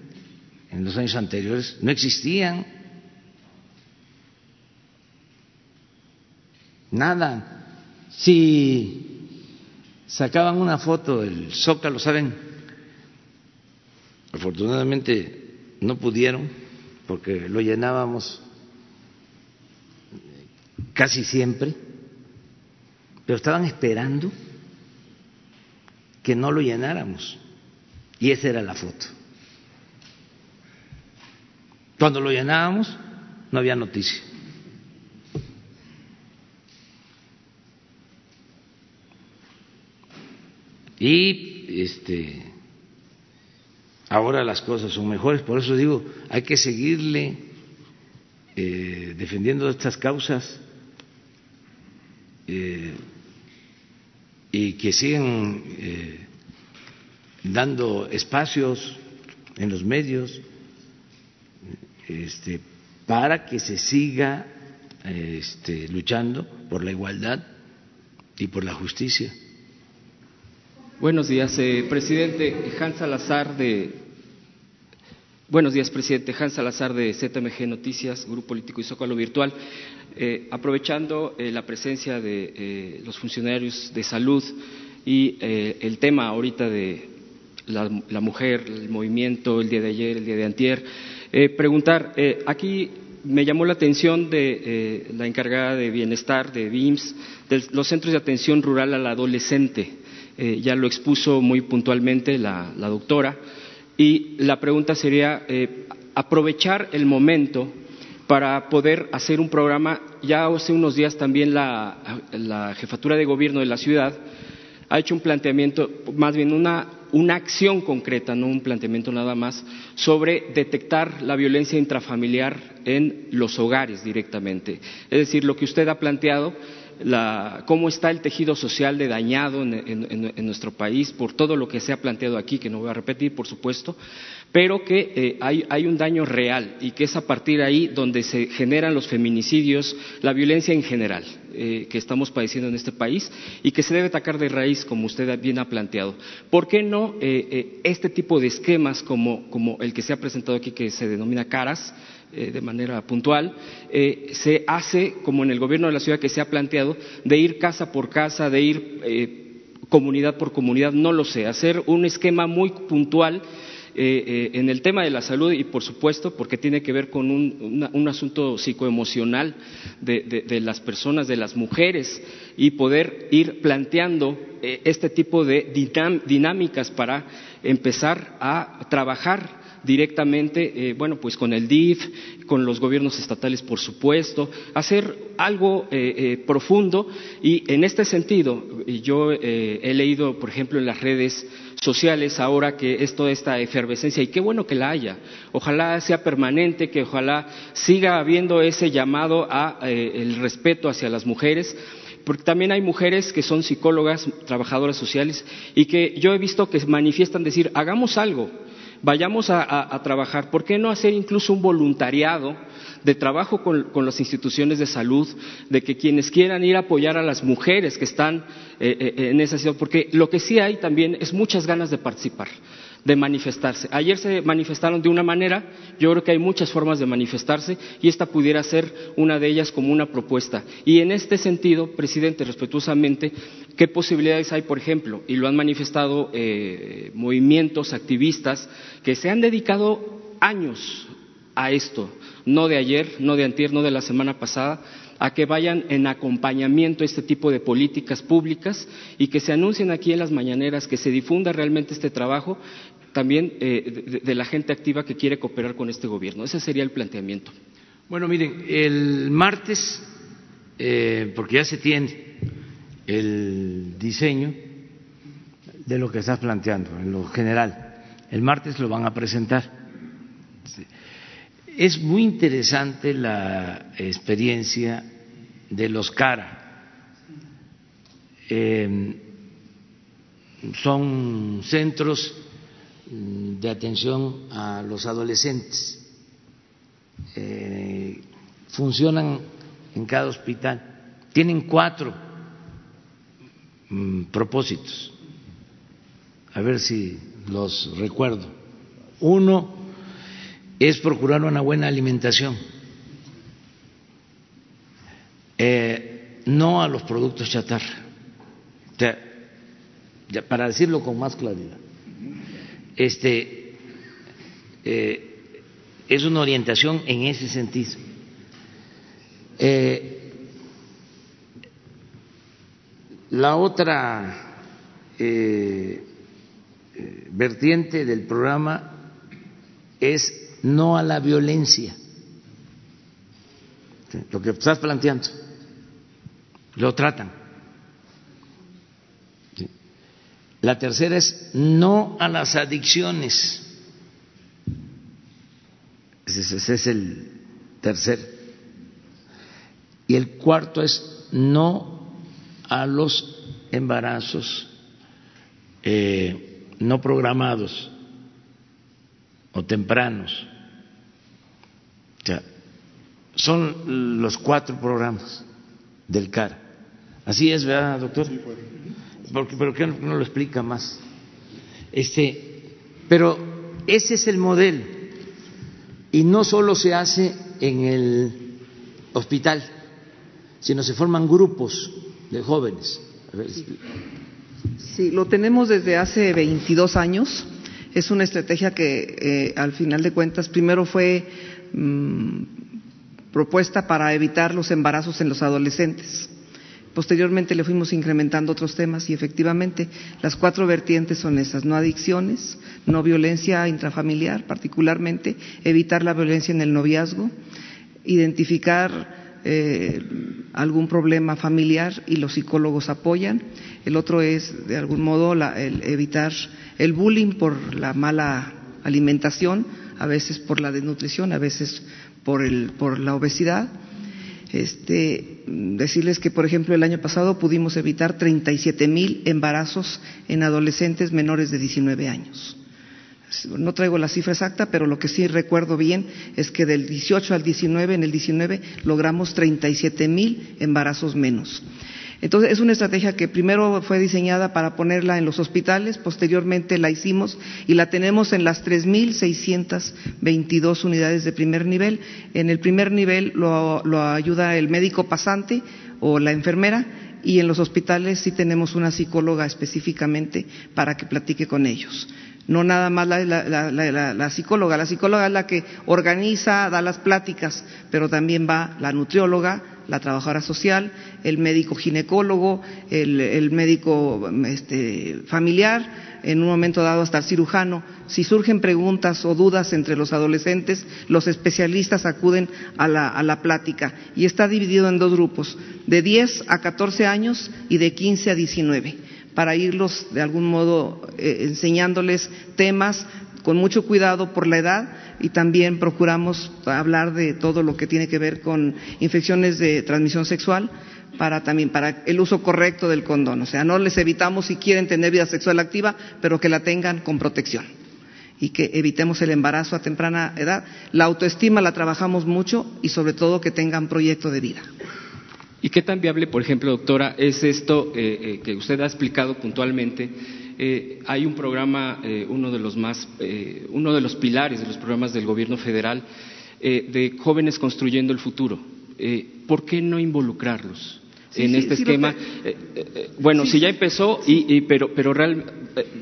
en los años anteriores no existían. Nada. Si sacaban una foto del Zócalo, ¿saben? Afortunadamente no pudieron porque lo llenábamos casi siempre, pero estaban esperando que no lo llenáramos. Y esa era la foto. Cuando lo llenábamos, no había noticia. Y este ahora las cosas son mejores, por eso digo, hay que seguirle eh, defendiendo estas causas eh, y que sigan eh, dando espacios en los medios este, para que se siga este, luchando por la igualdad y por la justicia. Buenos días, eh, presidente Hans Salazar de. Buenos días, presidente Hans Salazar de ZMG Noticias, Grupo Político y Zócalo Virtual. Eh, aprovechando eh, la presencia de los funcionarios de salud y el tema ahorita de la, la, mujer, el movimiento, el día de ayer, el día de antier, preguntar, aquí me llamó la atención de la encargada de bienestar de BIMS, de los centros de atención rural al adolescente. Eh, ya lo expuso muy puntualmente la, doctora, y la pregunta sería eh, aprovechar el momento para poder hacer un programa. Ya hace unos días también la, jefatura de gobierno de la ciudad ha hecho un planteamiento, más bien una, una acción concreta, no un planteamiento nada más, sobre detectar la violencia intrafamiliar en los hogares directamente. Es decir, lo que usted ha planteado cómo está el tejido social de dañado en, nuestro país por todo lo que se ha planteado aquí, que no voy a repetir, por supuesto, pero que eh, hay, un daño real y que es a partir de ahí donde se generan los feminicidios, la violencia en general eh, que estamos padeciendo en este país y que se debe atacar de raíz, como usted bien ha planteado. ¿Por qué no eh, este tipo de esquemas como el que se ha presentado aquí, que se denomina CARAS? Eh, de manera puntual, eh, se hace, como en el gobierno de la ciudad que se ha planteado, de ir casa por casa, de ir eh, comunidad por comunidad, no lo sé, hacer un esquema muy puntual en el tema de la salud y, por supuesto, porque tiene que ver con un, asunto psicoemocional de, las personas, de las mujeres, y poder ir planteando este tipo de dinámicas para empezar a trabajar directamente, eh, bueno, pues con el DIF, con los gobiernos estatales, por supuesto, hacer algo eh, eh, profundo y en este sentido, yo he leído, por ejemplo, en las redes sociales ahora que es toda esta efervescencia y qué bueno que la haya. Ojalá sea permanente, que ojalá siga habiendo ese llamado a el respeto hacia las mujeres porque también hay mujeres que son psicólogas, trabajadoras sociales, y que yo he visto que manifiestan decir, hagamos algo, vayamos a, trabajar. ¿Por qué no hacer incluso un voluntariado de trabajo con, las instituciones de salud, de que quienes quieran ir a apoyar a las mujeres que están eh, eh, en esa situación? Porque lo que sí hay también es muchas ganas de participar de manifestarse. Ayer se manifestaron de una manera, yo creo que hay muchas formas de manifestarse y esta pudiera ser una de ellas como una propuesta. Y en este sentido, presidente, respetuosamente, ¿qué posibilidades hay, por ejemplo? Y lo han manifestado eh, movimientos, activistas, que se han dedicado años a esto, no de ayer, no de antier, no de la semana pasada, a que vayan en acompañamiento a este tipo de políticas públicas y que se anuncien aquí en las mañaneras, que se difunda realmente este trabajo también eh, de, la gente activa que quiere cooperar con este gobierno. Ese sería el planteamiento. Bueno, miren, el martes, eh, porque ya se tiene el diseño de lo que estás planteando, en lo general, el martes lo van a presentar. Es muy interesante la experiencia de los CARA. Eh, son centros Mm, de atención a los adolescentes. Eh, funcionan en cada hospital. Tienen cuatro mm, propósitos. A ver si los recuerdo. Uno es procurar una buena alimentación, eh, no a los productos chatarra. para decirlo con más claridad, este eh, es una orientación en ese sentido. Eh, la otra vertiente del programa es no a la violencia. Lo que estás planteando, lo tratan. La tercera es no a las adicciones. Ese es el tercer. Y el cuarto es no a los embarazos eh, no programados o tempranos. O sea, son los cuatro programas del CAR. Así es, ¿verdad, doctor? Porque, ¿Pero qué no, lo explica más? Este, pero ese es el modelo. Y no solo se hace en el hospital, sino se forman grupos de jóvenes. Sí, lo tenemos desde hace 22 años. Es una estrategia que, eh, al final de cuentas, primero fue mm, propuesta para evitar los embarazos en los adolescentes. Posteriormente le fuimos incrementando otros temas y efectivamente las cuatro vertientes son esas, no adicciones, no violencia intrafamiliar, particularmente evitar la violencia en el noviazgo, identificar eh, algún problema familiar y los psicólogos apoyan. El otro es, de algún modo, evitar el bullying por la mala alimentación, a veces por la desnutrición, a veces por, el, por la obesidad. Este, decirles que, por ejemplo, el año pasado pudimos evitar 37 mil embarazos en adolescentes menores de 19 años. No traigo la cifra exacta, pero lo que sí recuerdo bien es que del 18 al 19, en el 19, logramos 37 mil embarazos menos. Entonces, es una estrategia que primero fue diseñada para ponerla en los hospitales, posteriormente la hicimos y la tenemos en las 3.622 unidades de primer nivel. En el primer nivel lo, ayuda el médico pasante o la enfermera y en los hospitales sí tenemos una psicóloga específicamente para que platique con ellos no nada más la, psicóloga. La psicóloga es la que organiza, da las pláticas, pero también va la nutrióloga, la trabajadora social, el médico ginecólogo, el, médico este, familiar, en un momento dado hasta el cirujano. Si surgen preguntas o dudas entre los adolescentes, los especialistas acuden a la, a la plática y está dividido en dos grupos, de 10 a 14 años y de 15 a 19 para irlos de algún modo eh, enseñándoles temas con mucho cuidado por la edad y también procuramos hablar de todo lo que tiene que ver con infecciones de transmisión sexual para también para el uso correcto del condón, o sea, no les evitamos si quieren tener vida sexual activa, pero que la tengan con protección y que evitemos el embarazo a temprana edad. La autoestima la trabajamos mucho y sobre todo que tengan proyecto de vida. ¿Y qué tan viable, por ejemplo, doctora, es esto eh, eh, que usted ha explicado puntualmente? Eh, hay un programa, uno de los más, uno de los pilares de los programas del Gobierno federal de jóvenes construyendo el futuro. ¿Por qué no involucrarlos? En este esquema. bueno, si ya empezó, y, pero, pero realmente,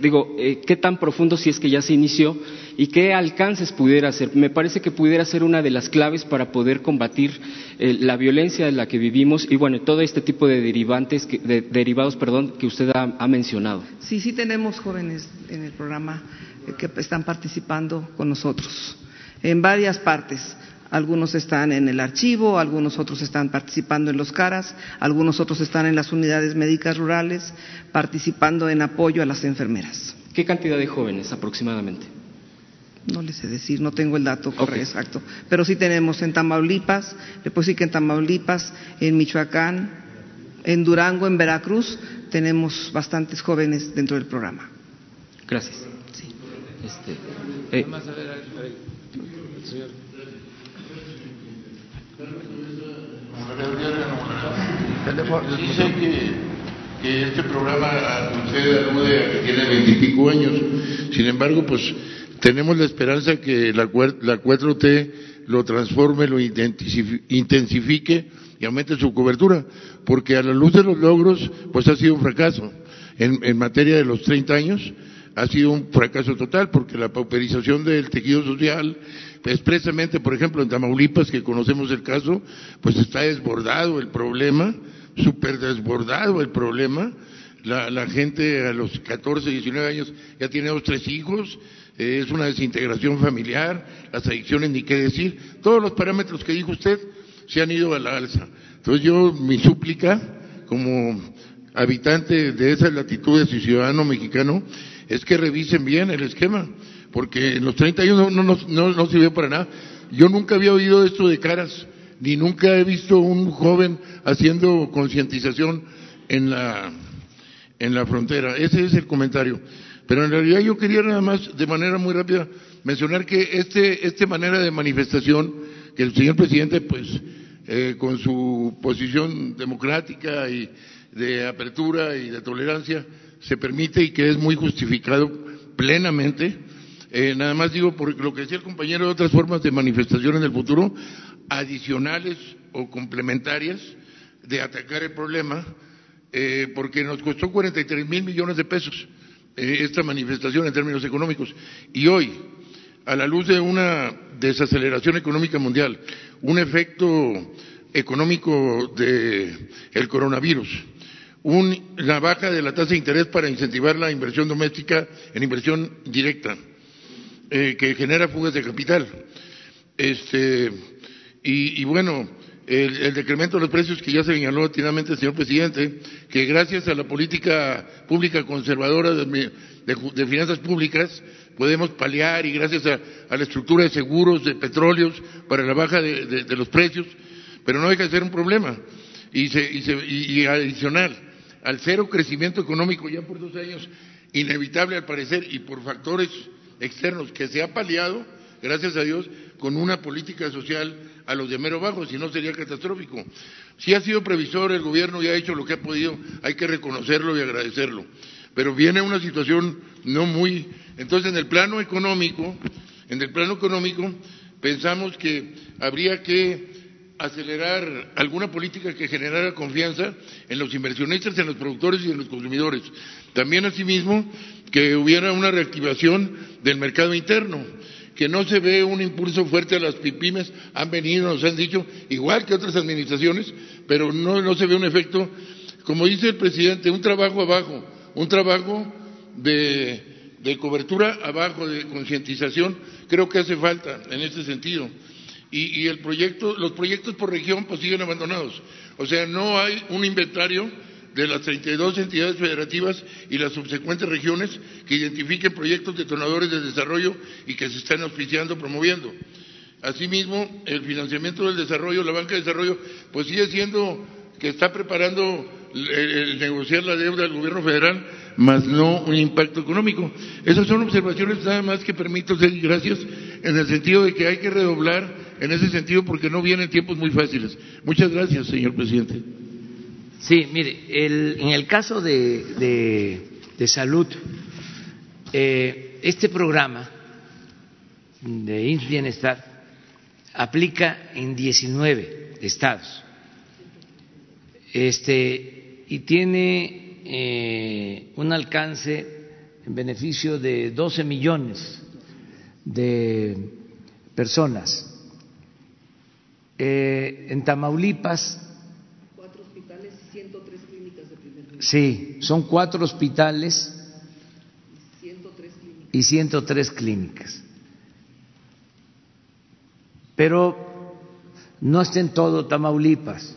digo, ¿qué tan profundo si es que ya se inició y qué alcances pudiera hacer? Me parece que pudiera ser una de las claves para poder combatir eh, la violencia en la que vivimos y bueno, todo este tipo de derivantes, de, derivados, perdón, que usted ha, mencionado. Sí, sí tenemos jóvenes en el programa eh, que están participando con nosotros en varias partes. Algunos están en el archivo, algunos otros están participando en los CARAS, algunos otros están en las unidades médicas rurales, participando en apoyo a las enfermeras. ¿Qué cantidad de jóvenes aproximadamente? no les sé decir, no tengo el dato exacto, pero sí tenemos en Tamaulipas, le puedo decir que en Tamaulipas, en Michoacán, en Durango, en Veracruz, tenemos bastantes jóvenes dentro del programa. Gracias. Sí. Este, eh. Dice que, que este programa usted alude a que tiene veintipico años, sin embargo, pues tenemos la esperanza que la, 4T lo transforme, lo intensifique y aumente su cobertura, porque a la luz de los logros, pues ha sido un fracaso. En, en materia de los 30 años, ha sido un fracaso total porque la pauperización del tejido social, expresamente, por ejemplo, en Tamaulipas, que conocemos el caso, pues está desbordado el problema, súper desbordado el problema. La, la, gente a los 14, 19 años ya tiene dos, tres hijos, eh, es una desintegración familiar, las adicciones ni qué decir, todos los parámetros que dijo usted se han ido a la alza. Entonces yo, mi súplica, como habitante de esas latitudes y ciudadano mexicano, es que revisen bien el esquema, porque en los 31 no, no, no, no sirvió para nada. Yo nunca había oído esto de caras, ni nunca he visto un joven haciendo concientización en la, en la frontera. Ese es el comentario. Pero en realidad yo quería nada más, de manera muy rápida, mencionar que este, esta manera de manifestación, que el señor presidente, pues, eh, con su posición democrática y de apertura y de tolerancia, se permite y que es muy justificado plenamente. Eh, nada más digo, por lo que decía el compañero, de otras formas de manifestación en el futuro, adicionales o complementarias de atacar el problema, eh, porque nos costó 43 mil millones de pesos eh, esta manifestación en términos económicos. Y hoy, a la luz de una desaceleración económica mundial, un efecto económico del el coronavirus, una baja de la tasa de interés para incentivar la inversión doméstica en inversión directa, eh, que genera fugas de capital. Este, y, bueno, el, decremento de los precios que ya se señaló atinadamente señor presidente, que gracias a la política pública conservadora de, finanzas públicas podemos paliar y gracias a, la estructura de seguros de petróleos para la baja de, los precios, pero no deja de ser un problema. Y, se, y, y adicional, al cero crecimiento económico ya por dos años, inevitable al parecer, y por factores externos que se ha paliado, gracias a Dios, con una política social a los de mero bajo, si no sería catastrófico. Si ha sido previsor el gobierno y ha hecho lo que ha podido, hay que reconocerlo y agradecerlo. Pero viene una situación no muy. Entonces, en el plano económico, en el plano económico, pensamos que habría que acelerar alguna política que generara confianza en los inversionistas, en los productores y en los consumidores. También, asimismo, que hubiera una reactivación del mercado interno, que no se ve un impulso fuerte a las pymes, han venido, nos han dicho, igual que otras administraciones, pero no, no se ve un efecto, como dice el presidente, un trabajo abajo, un trabajo de, de cobertura abajo, de concientización, creo que hace falta en este sentido y, el proyecto, los proyectos por región pues siguen abandonados. O sea, no hay un inventario de las 32 entidades federativas y las subsecuentes regiones que identifiquen proyectos detonadores de desarrollo y que se están auspiciando, promoviendo. Asimismo, el financiamiento del desarrollo, la banca de desarrollo, pues sigue siendo que está preparando el, negociar la deuda del gobierno federal, más no un impacto económico. Esas son observaciones nada más que permito hacer gracias en el sentido de que hay que redoblar en ese sentido porque no vienen tiempos muy fáciles. Muchas gracias, señor presidente. Sí, mire, en el caso de, de, salud, eh, este programa de INS Bienestar aplica en 19 estados este, y tiene eh, un alcance en beneficio de 12 millones de personas eh, en Tamaulipas. Cuatro hospitales y 103 clínicas de primer nivel. Sí, son cuatro hospitales 103 clínicas. y 103 clínicas. Pero no está en todo Tamaulipas.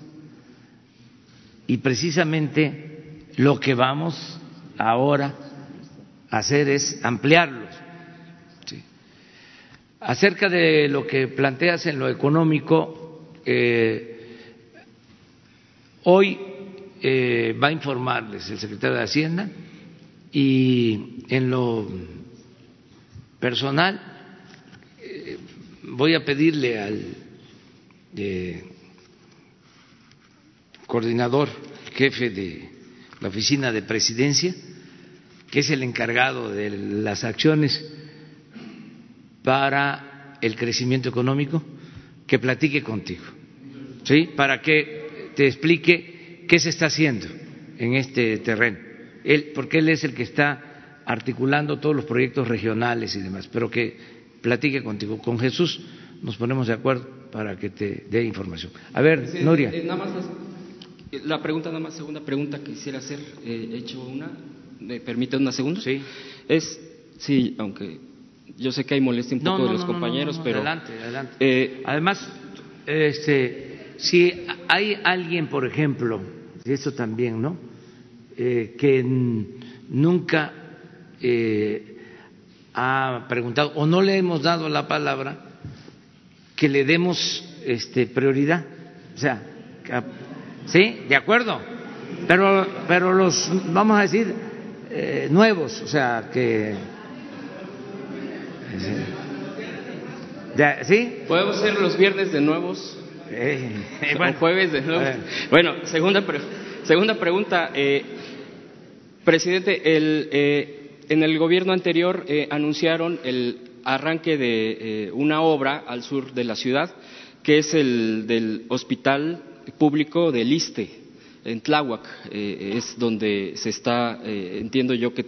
Y precisamente lo que vamos ahora a hacer es ampliarlos. Acerca de lo que planteas en lo económico, hoy eh, va a informarles el secretario de Hacienda y en lo personal eh, voy a pedirle al coordinador jefe de la oficina de presidencia, que es el encargado de las acciones para el crecimiento económico, que platique contigo, ¿sí? Para que te explique qué se está haciendo en este terreno. Él, porque él es el que está articulando todos los proyectos regionales y demás, pero que platique contigo. Con Jesús nos ponemos de acuerdo para que te dé información. A ver, Nuria. Eh, nada más la pregunta, nada más, segunda pregunta que quisiera hacer, eh, he hecho una, ¿me permite una segunda? Sí. Es, sí, aunque yo sé que hay molestia un poco de los compañeros, pero... Adelante, adelante. Eh, Además, este, si hay alguien, por ejemplo, eso también, ¿no?, que nunca ha preguntado o no le hemos dado la palabra, que le demos este, prioridad. O sea, ¿sí? De acuerdo. Pero, pero los, vamos a decir, eh, nuevos, o sea, que... ¿Sí? ¿Podemos ser los viernes de nuevos? Eh, bueno, jueves de nuevos. Bueno, segunda, segunda pregunta. Eh, presidente, el, eh, en el gobierno anterior anunciaron el arranque de eh, una obra al sur de la ciudad, que es el del Hospital Público del Iste, en Tláhuac, eh, es donde se está, eh, entiendo yo que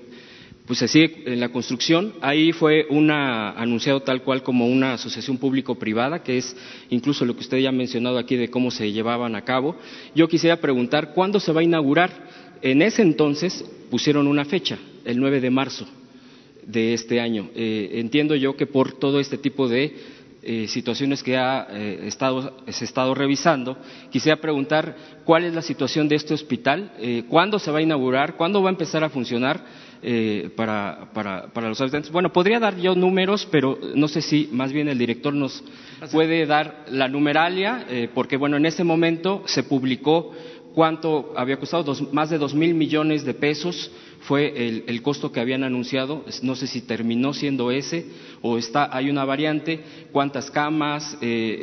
pues se sigue en la construcción. Ahí fue una anunciado tal cual como una asociación público-privada, que es incluso lo que usted ya ha mencionado aquí de cómo se llevaban a cabo. Yo quisiera preguntar cuándo se va a inaugurar. En ese entonces pusieron una fecha, el 9 de marzo de este año. Eh, entiendo yo que por todo este tipo de eh, situaciones que ha eh, estado, se ha estado revisando, quisiera preguntar cuál es la situación de este hospital, cuándo se va a inaugurar, cuándo va a empezar a funcionar para, para, para, los habitantes. Bueno, podría dar yo números, pero no sé si más bien el director nos puede dar la numeralia, porque bueno, en ese momento se publicó cuánto había costado, más de dos mil millones de pesos fue el, costo que habían anunciado, no sé si terminó siendo ese o está, hay una variante, cuántas camas, eh,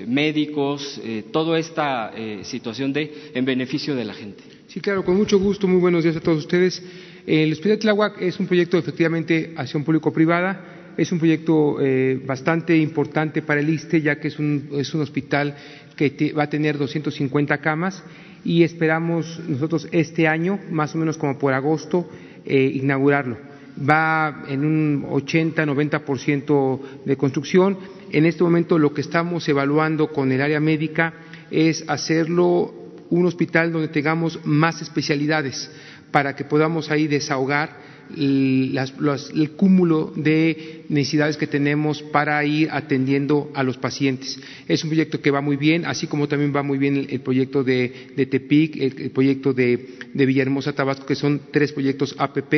eh, médicos, eh, toda esta situación de en beneficio de la gente. Sí, claro, con mucho gusto, muy buenos días a todos ustedes. El Hospital Tláhuac es un proyecto efectivamente acción público-privada, es un proyecto bastante importante para el ISTE, ya que es un, es un hospital que va a tener 250 camas y esperamos nosotros este año, más o menos como por agosto, eh, inaugurarlo. Va en un 80-90% de construcción. En este momento lo que estamos evaluando con el área médica es hacerlo un hospital donde tengamos más especialidades para que podamos ahí desahogar el cúmulo de necesidades que tenemos para ir atendiendo a los pacientes. Es un proyecto que va muy bien, así como también va muy bien el, proyecto de, Tepic, el, proyecto de, Villahermosa Tabasco, que son tres proyectos APP.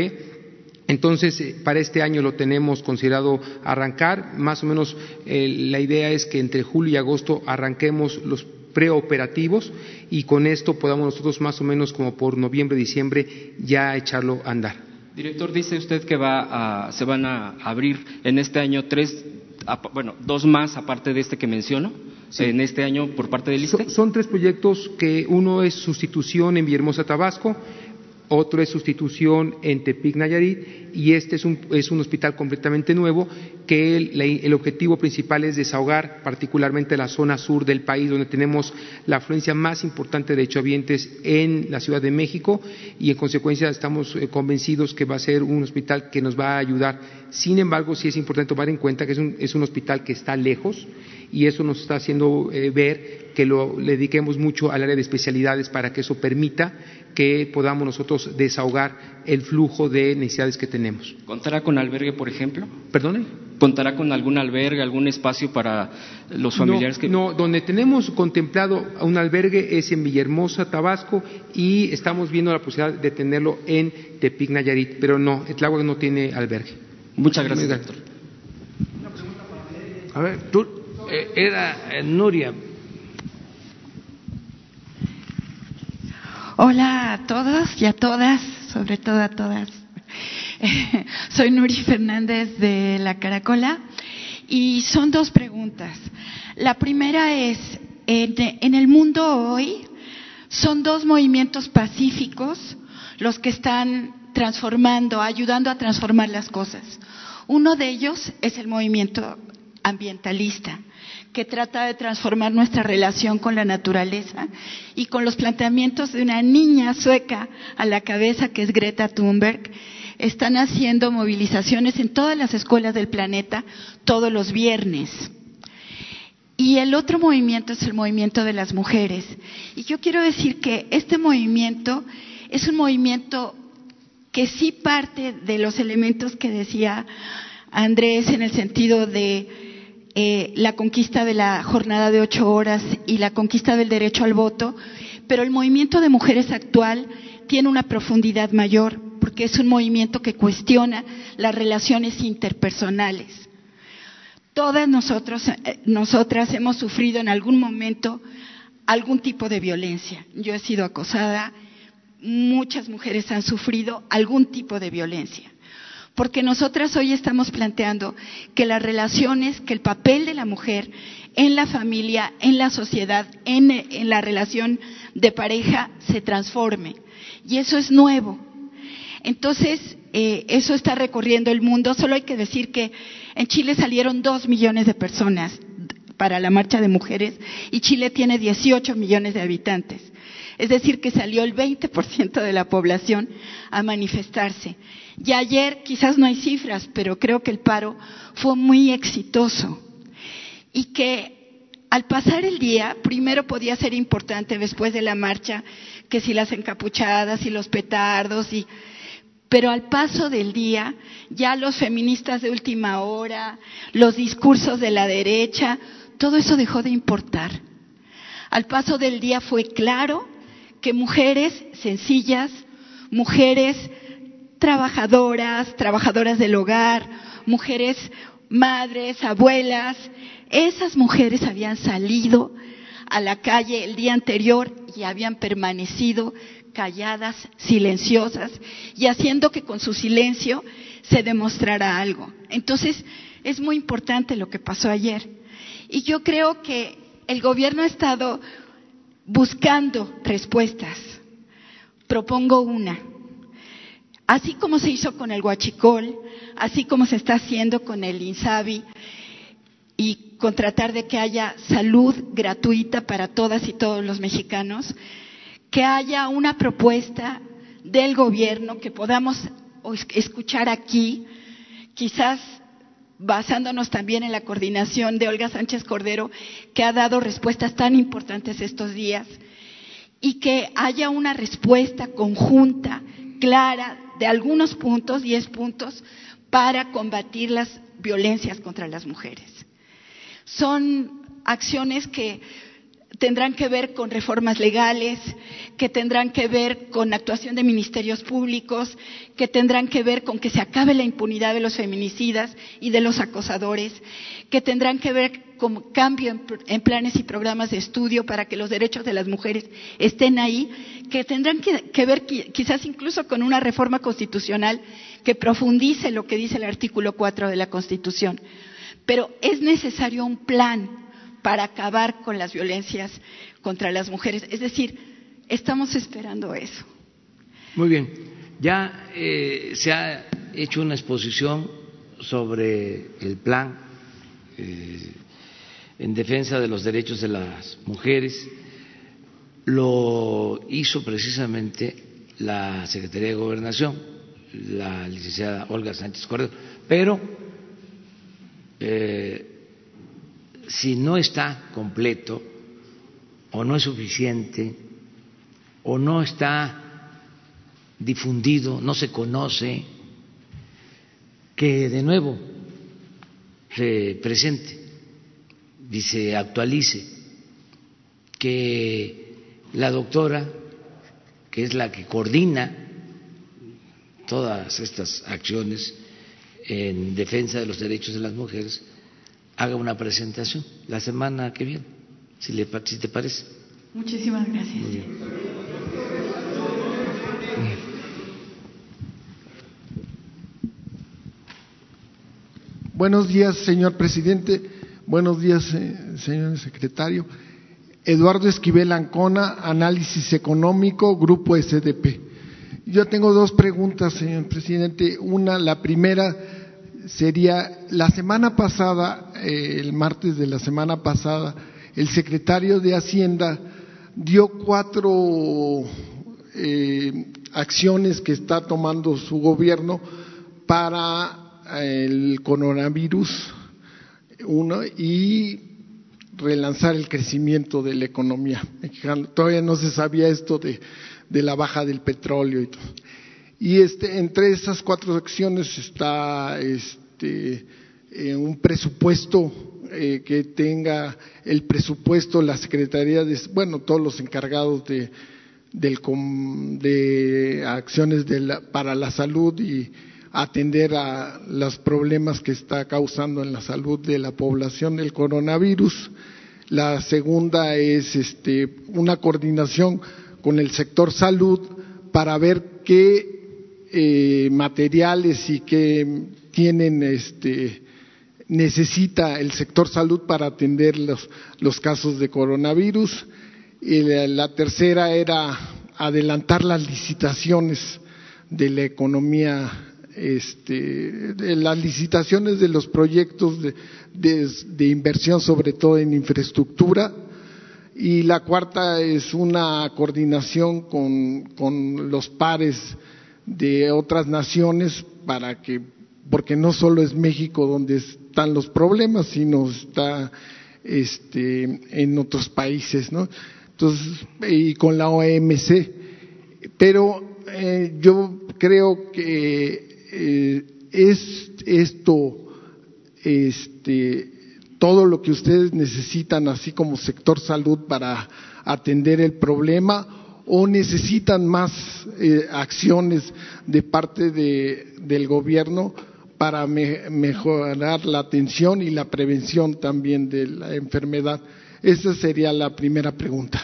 Entonces, eh, para este año lo tenemos considerado arrancar. Más o menos eh, la idea es que entre julio y agosto arranquemos los preoperativos y con esto podamos nosotros más o menos como por noviembre, diciembre ya echarlo a andar. Director, dice usted que va a, se van a abrir en este año tres, bueno, dos más aparte de este que menciono, en este año por parte del ISTE. Son, son, tres proyectos que uno es sustitución en Villahermosa, Tabasco, otro es sustitución en Tepic, Nayarit, y este es un, es un hospital completamente nuevo que el, objetivo principal es desahogar particularmente la zona sur del país, donde tenemos la afluencia más importante de hechohabientes en la Ciudad de México, y en consecuencia estamos eh, convencidos que va a ser un hospital que nos va a ayudar. Sin embargo, sí es importante tomar en cuenta que es un, es un hospital que está lejos, y eso nos está haciendo eh, ver que lo, le dediquemos mucho al área de especialidades para que eso permita que podamos nosotros desahogar el flujo de necesidades que tenemos. ¿Contará con albergue, por ejemplo? ¿Perdone? ¿Contará con algún albergue, algún espacio para los familiares que.? No, donde tenemos contemplado un albergue es en Villahermosa, Tabasco, y estamos viendo la posibilidad de tenerlo en Tepic, Nayarit, pero no, Tláhuac no tiene albergue. Muchas gracias, doctor. A ver, tú, eh, era eh, Nuria. Hola a todos y a todas, sobre todo a todas. Soy Nuri Fernández de La Caracola y son dos preguntas. La primera es, en el mundo hoy son dos movimientos pacíficos los que están transformando, ayudando a transformar las cosas. Uno de ellos es el movimiento ambientalista, que trata de transformar nuestra relación con la naturaleza y con los planteamientos de una niña sueca a la cabeza que es Greta Thunberg. Están haciendo movilizaciones en todas las escuelas del planeta todos los viernes. Y el otro movimiento es el movimiento de las mujeres. Y yo quiero decir que este movimiento es un movimiento que sí parte de los elementos que decía Andrés en el sentido de eh, la conquista de la jornada de ocho horas y la conquista del derecho al voto, pero el movimiento de mujeres actual tiene una profundidad mayor porque es un movimiento que cuestiona las relaciones interpersonales. Todas nosotros, eh, nosotras hemos sufrido en algún momento algún tipo de violencia. Yo he sido acosada, muchas mujeres han sufrido algún tipo de violencia. Porque nosotras hoy estamos planteando que las relaciones, que el papel de la mujer en la familia, en la sociedad, en, la relación de pareja se transforme. Y eso es nuevo. Entonces, eh, eso está recorriendo el mundo. Solo hay que decir que en Chile salieron dos millones de personas para la marcha de mujeres y Chile tiene 18 millones de habitantes. Es decir, que salió el 20% de la población a manifestarse. Y ayer, quizás no hay cifras, pero creo que el paro fue muy exitoso. Y que al pasar el día, primero podía ser importante después de la marcha, que si las encapuchadas y los petardos y pero al paso del día, ya los feministas de última hora, los discursos de la derecha, todo eso dejó de importar. Al paso del día fue claro que mujeres sencillas, mujeres trabajadoras, trabajadoras del hogar, mujeres madres, abuelas, esas mujeres habían salido a la calle el día anterior y habían permanecido calladas, silenciosas y haciendo que con su silencio se demostrara algo. Entonces, es muy importante lo que pasó ayer. Y yo creo que el gobierno ha estado buscando respuestas. Propongo una. Así como se hizo con el huachicol, así como se está haciendo con el INSABI y con tratar de que haya salud gratuita para todas y todos los mexicanos, que haya una propuesta del gobierno que podamos escuchar aquí, quizás basándonos también en la coordinación de Olga Sánchez Cordero, que ha dado respuestas tan importantes estos días, y que haya una respuesta conjunta, clara, de algunos puntos, diez puntos, para combatir las violencias contra las mujeres. Son acciones que tendrán que ver con reformas legales, que tendrán que ver con actuación de ministerios públicos, que tendrán que ver con que se acabe la impunidad de los feminicidas y de los acosadores, que tendrán que ver con cambio en, planes y programas de estudio para que los derechos de las mujeres estén ahí, que tendrán que, que ver quizás incluso con una reforma constitucional que profundice lo que dice el artículo 4 de la Constitución. Pero es necesario un plan para acabar con las violencias contra las mujeres. Es decir, estamos esperando eso. Muy bien. Ya eh, se ha hecho una exposición sobre el plan eh, en defensa de los derechos de las mujeres. Lo hizo precisamente la Secretaría de Gobernación, la licenciada Olga Sánchez Cordero, pero eh, si no está completo o no es suficiente o no está difundido, no se conoce, que de nuevo se presente y se actualice, que la doctora, que es la que coordina todas estas acciones en defensa de los derechos de las mujeres, haga una presentación la semana que viene, si, le, si te parece. Muchísimas gracias. Buenos días, señor presidente. Buenos días, eh, señor secretario. Eduardo Esquivel Ancona, Análisis Económico, Grupo SDP. Yo tengo dos preguntas, señor presidente. Una, la primera, sería, la semana pasada, eh, el martes de la semana pasada, el secretario de Hacienda dio cuatro eh, acciones que está tomando su gobierno para el coronavirus uno y relanzar el crecimiento de la economía. Todavía no se sabía esto de, de la baja del petróleo y todo. Y este, entre esas cuatro acciones está este, eh, un presupuesto eh, que tenga el presupuesto la Secretaría de, bueno, todos los encargados de, del, de acciones para la salud y atender a los problemas que está causando en la salud de la población el coronavirus. La segunda es este, una coordinación con el sector salud para ver qué eh, materiales y qué tienen este, necesita el sector salud para atender los, los casos de coronavirus. Y la, tercera era adelantar las licitaciones de la economía, este, las licitaciones de los proyectos de, de, de inversión, sobre todo en infraestructura. Y la cuarta es una coordinación con, con los pares de otras naciones para que, porque no solo es México donde están los problemas, sino está este, en otros países, ¿no? Entonces, y con la OMC. Pero eh, yo creo que eh, es esto, este, todo lo que ustedes necesitan, así como sector salud, para atender el problema, o necesitan más eh, acciones de parte de, del gobierno para me, mejorar la atención y la prevención también de la enfermedad? Esa sería la primera pregunta.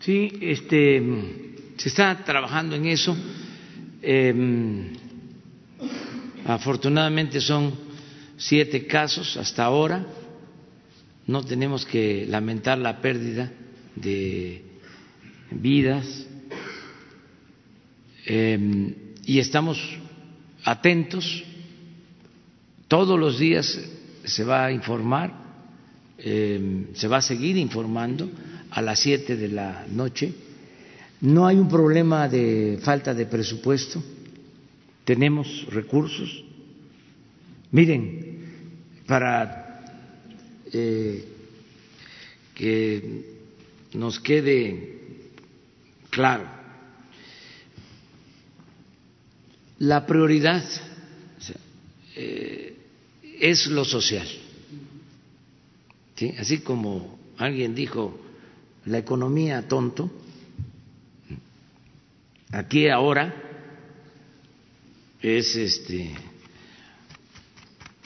Sí, este, se está trabajando en eso. Eh, afortunadamente son siete casos hasta ahora. No tenemos que lamentar la pérdida de vidas eh, y estamos atentos. Todos los días se va a informar, eh, se va a seguir informando a las siete de la noche. No hay un problema de falta de presupuesto, tenemos recursos. Miren, para eh, que nos quede claro. La prioridad eh, es lo social. ¿sí? Así como alguien dijo, la economía tonto, aquí ahora es este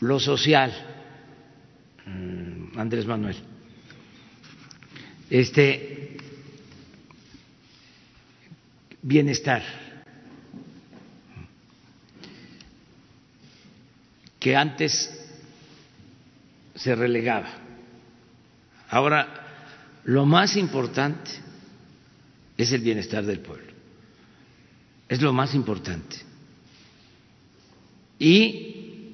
lo social, mm, Andrés Manuel. Este bienestar, que antes se relegaba. Ahora, lo más importante es el bienestar del pueblo. Es lo más importante. Y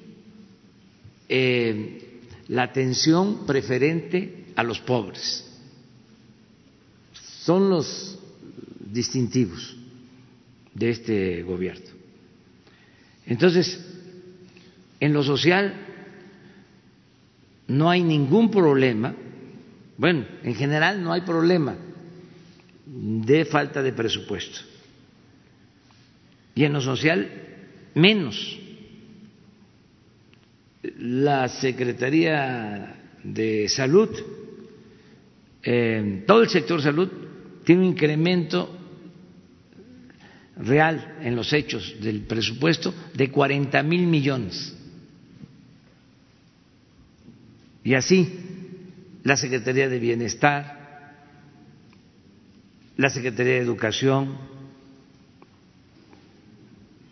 eh, la atención preferente a los pobres. Son los distintivos de este gobierno. Entonces, en lo social no hay ningún problema, bueno, en general no hay problema de falta de presupuesto. Y en lo social, menos. La Secretaría de Salud, eh, todo el sector salud tiene un incremento real en los hechos del presupuesto de 40 mil millones. Y así, la Secretaría de Bienestar, la Secretaría de Educación,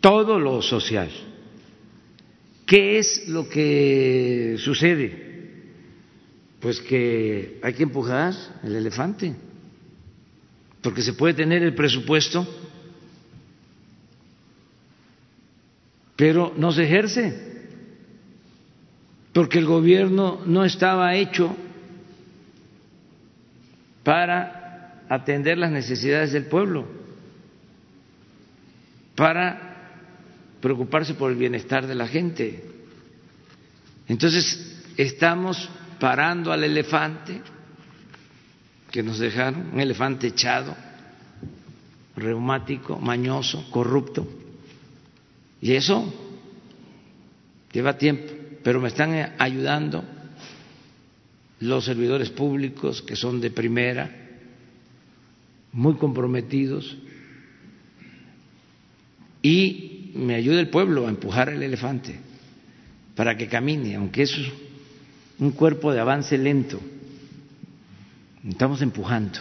todo lo social. ¿Qué es lo que sucede? Pues que hay que empujar el elefante, porque se puede tener el presupuesto pero no se ejerce. porque el gobierno no estaba hecho para atender las necesidades del pueblo, para preocuparse por el bienestar de la gente. Entonces, estamos parando al elefante que nos dejaron, un elefante echado, reumático, mañoso, corrupto. Y eso lleva tiempo, pero me están ayudando los servidores públicos que son de primera, muy comprometidos, y me ayuda el pueblo a empujar el elefante para que camine, aunque es un cuerpo de avance lento. Estamos empujando.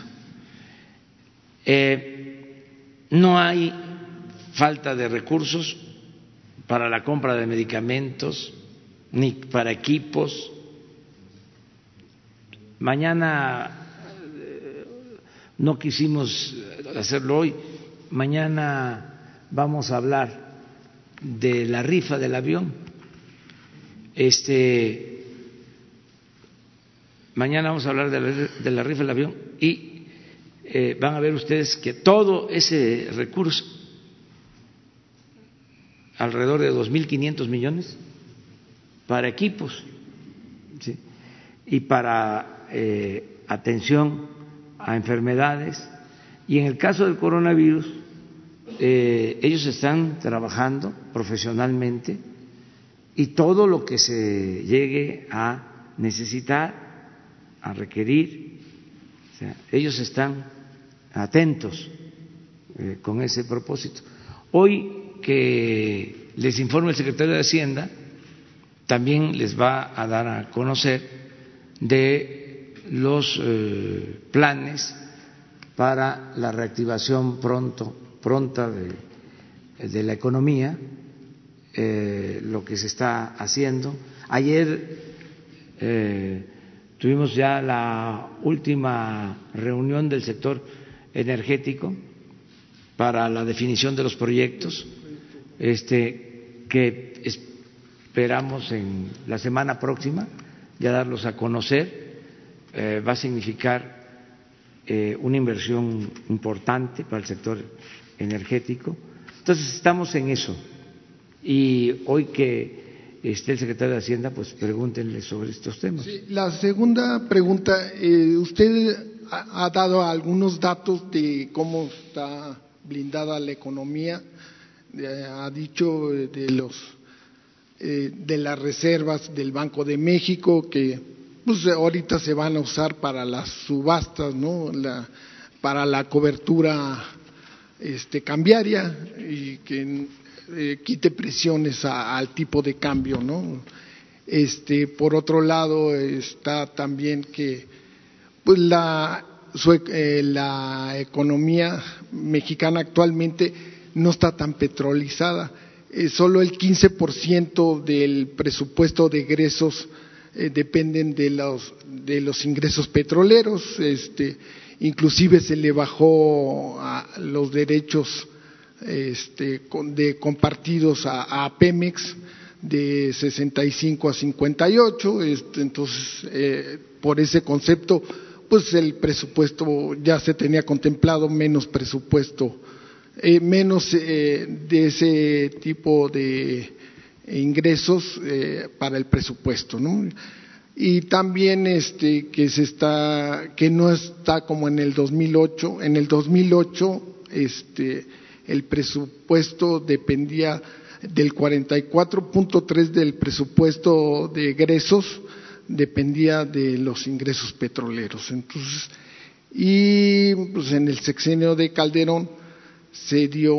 Eh, no hay falta de recursos para la compra de medicamentos ni para equipos Mañana eh, no quisimos hacerlo hoy, mañana vamos a hablar de la rifa del avión. Este, mañana vamos a hablar de la, rifa del avión y eh, van a ver ustedes que todo ese recurso, alrededor de 2.500 millones, para equipos y para eh, atención a enfermedades y en el caso del coronavirus eh, ellos están trabajando profesionalmente y todo lo que se llegue a necesitar, a requerir, ellos están atentos eh, con ese propósito. Hoy que les informe el secretario de Hacienda, también les va a dar a conocer de los eh, planes para la reactivación pronto, pronta de, la economía, eh, lo que se está haciendo. Ayer eh, tuvimos ya la última reunión del sector energético para la definición de los proyectos, este, que esperamos en la semana próxima ya darlos a conocer eh, va a significar eh, una inversión importante para el sector energético. Entonces estamos en eso. Y hoy que esté el secretario de Hacienda, pues pregúntenle sobre estos temas. la segunda pregunta, eh, usted ha, dado algunos datos de cómo está blindada la economía, ha dicho de los de las reservas del Banco de México que pues ahorita se van a usar para las subastas, ¿no? para la cobertura este, cambiaria y que eh, quite presiones al tipo de cambio, ¿no? Este, por otro lado está también que pues la, eh, la economía mexicana actualmente no está tan petrolizada. Eh, solo el 15% del presupuesto de egresos eh, dependen de los, de los ingresos petroleros, este, inclusive se le bajó a los derechos este, de compartidos a, Pemex de 65 a 58, este, entonces eh, por ese concepto pues el presupuesto ya se tenía contemplado menos presupuesto, eh, menos de ese tipo de ingresos eh, para el presupuesto, ¿no? Y también este que se está que no está como en el 2008, en el 2008 este el presupuesto dependía del 44.3 del presupuesto de egresos dependía de los ingresos petroleros. Entonces, y pues en el sexenio de Calderón se dio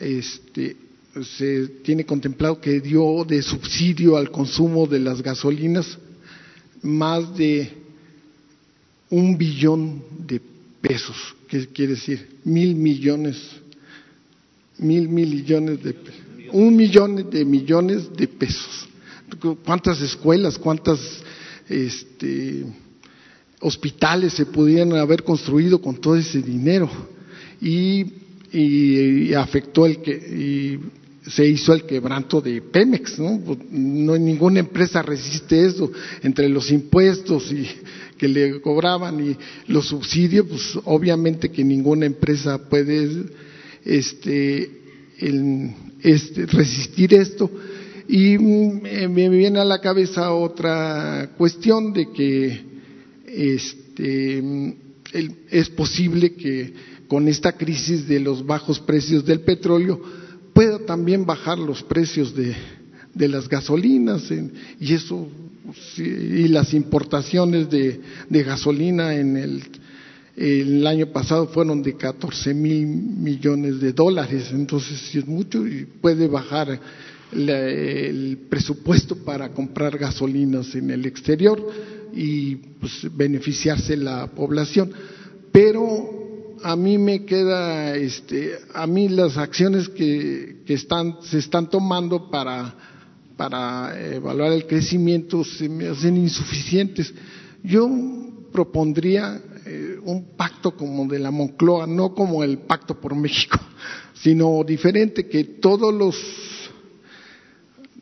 este se tiene contemplado que dio de subsidio al consumo de las gasolinas más de un billón de pesos, ¿qué quiere decir? Mil millones, mil millones de pesos, un millón de millones de pesos. ¿Cuántas escuelas, cuántas este, hospitales se pudieran haber construido con todo ese dinero? Y, y, afectó el que se hizo el quebranto de Pemex, ¿no? Pues, no ninguna empresa resiste eso, entre los impuestos y que le cobraban y los subsidios, pues obviamente que ninguna empresa puede este, este, resistir esto. Y mm, me viene a la cabeza otra cuestión de que este, es posible que con esta crisis de los bajos precios del petróleo pueda también bajar los precios de, de las gasolinas y eso y las importaciones de, gasolina en el, año pasado fueron de 14 mil millones de dólares entonces es mucho y puede bajar el presupuesto para comprar gasolinas en el exterior y pues, beneficiarse la población. Pero a mí me queda, este, a mí las acciones que, que están, se están tomando para, para evaluar el crecimiento se me hacen insuficientes. Yo propondría eh, un pacto como de la Moncloa, no como el pacto por México, sino diferente, que todos los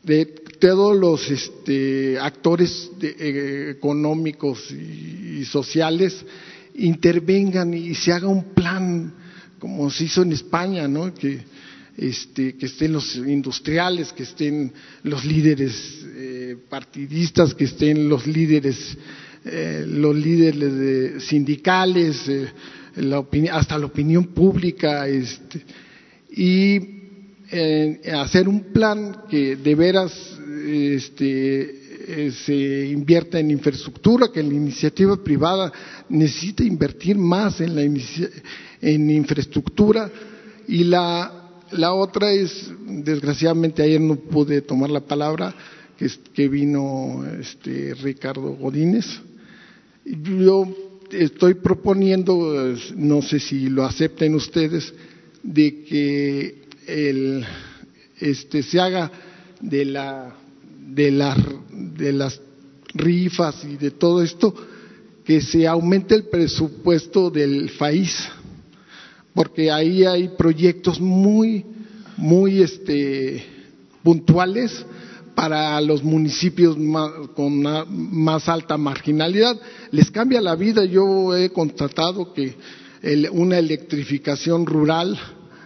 de todos los este, actores eh, económicos y, sociales intervengan y se haga un plan como se hizo en España, ¿no? Que, este, estén los industriales, que estén los líderes eh, partidistas, que estén los líderes, eh, los líderes sindicales, hasta la opinión pública, este, y hacer un plan que de veras este, eh, se invierta en infraestructura, que la iniciativa privada necesita invertir más en la en infraestructura y la, la otra es, desgraciadamente ayer no pude tomar la palabra, que, que vino este, Ricardo Godínez. Yo estoy proponiendo, no sé si lo acepten ustedes, de que el, este, se haga de, la, de, la, de las rifas y de todo esto, que se aumente el presupuesto del país, porque ahí hay proyectos muy, muy este, puntuales para los municipios con más alta marginalidad. Les cambia la vida. Yo he constatado que una electrificación rural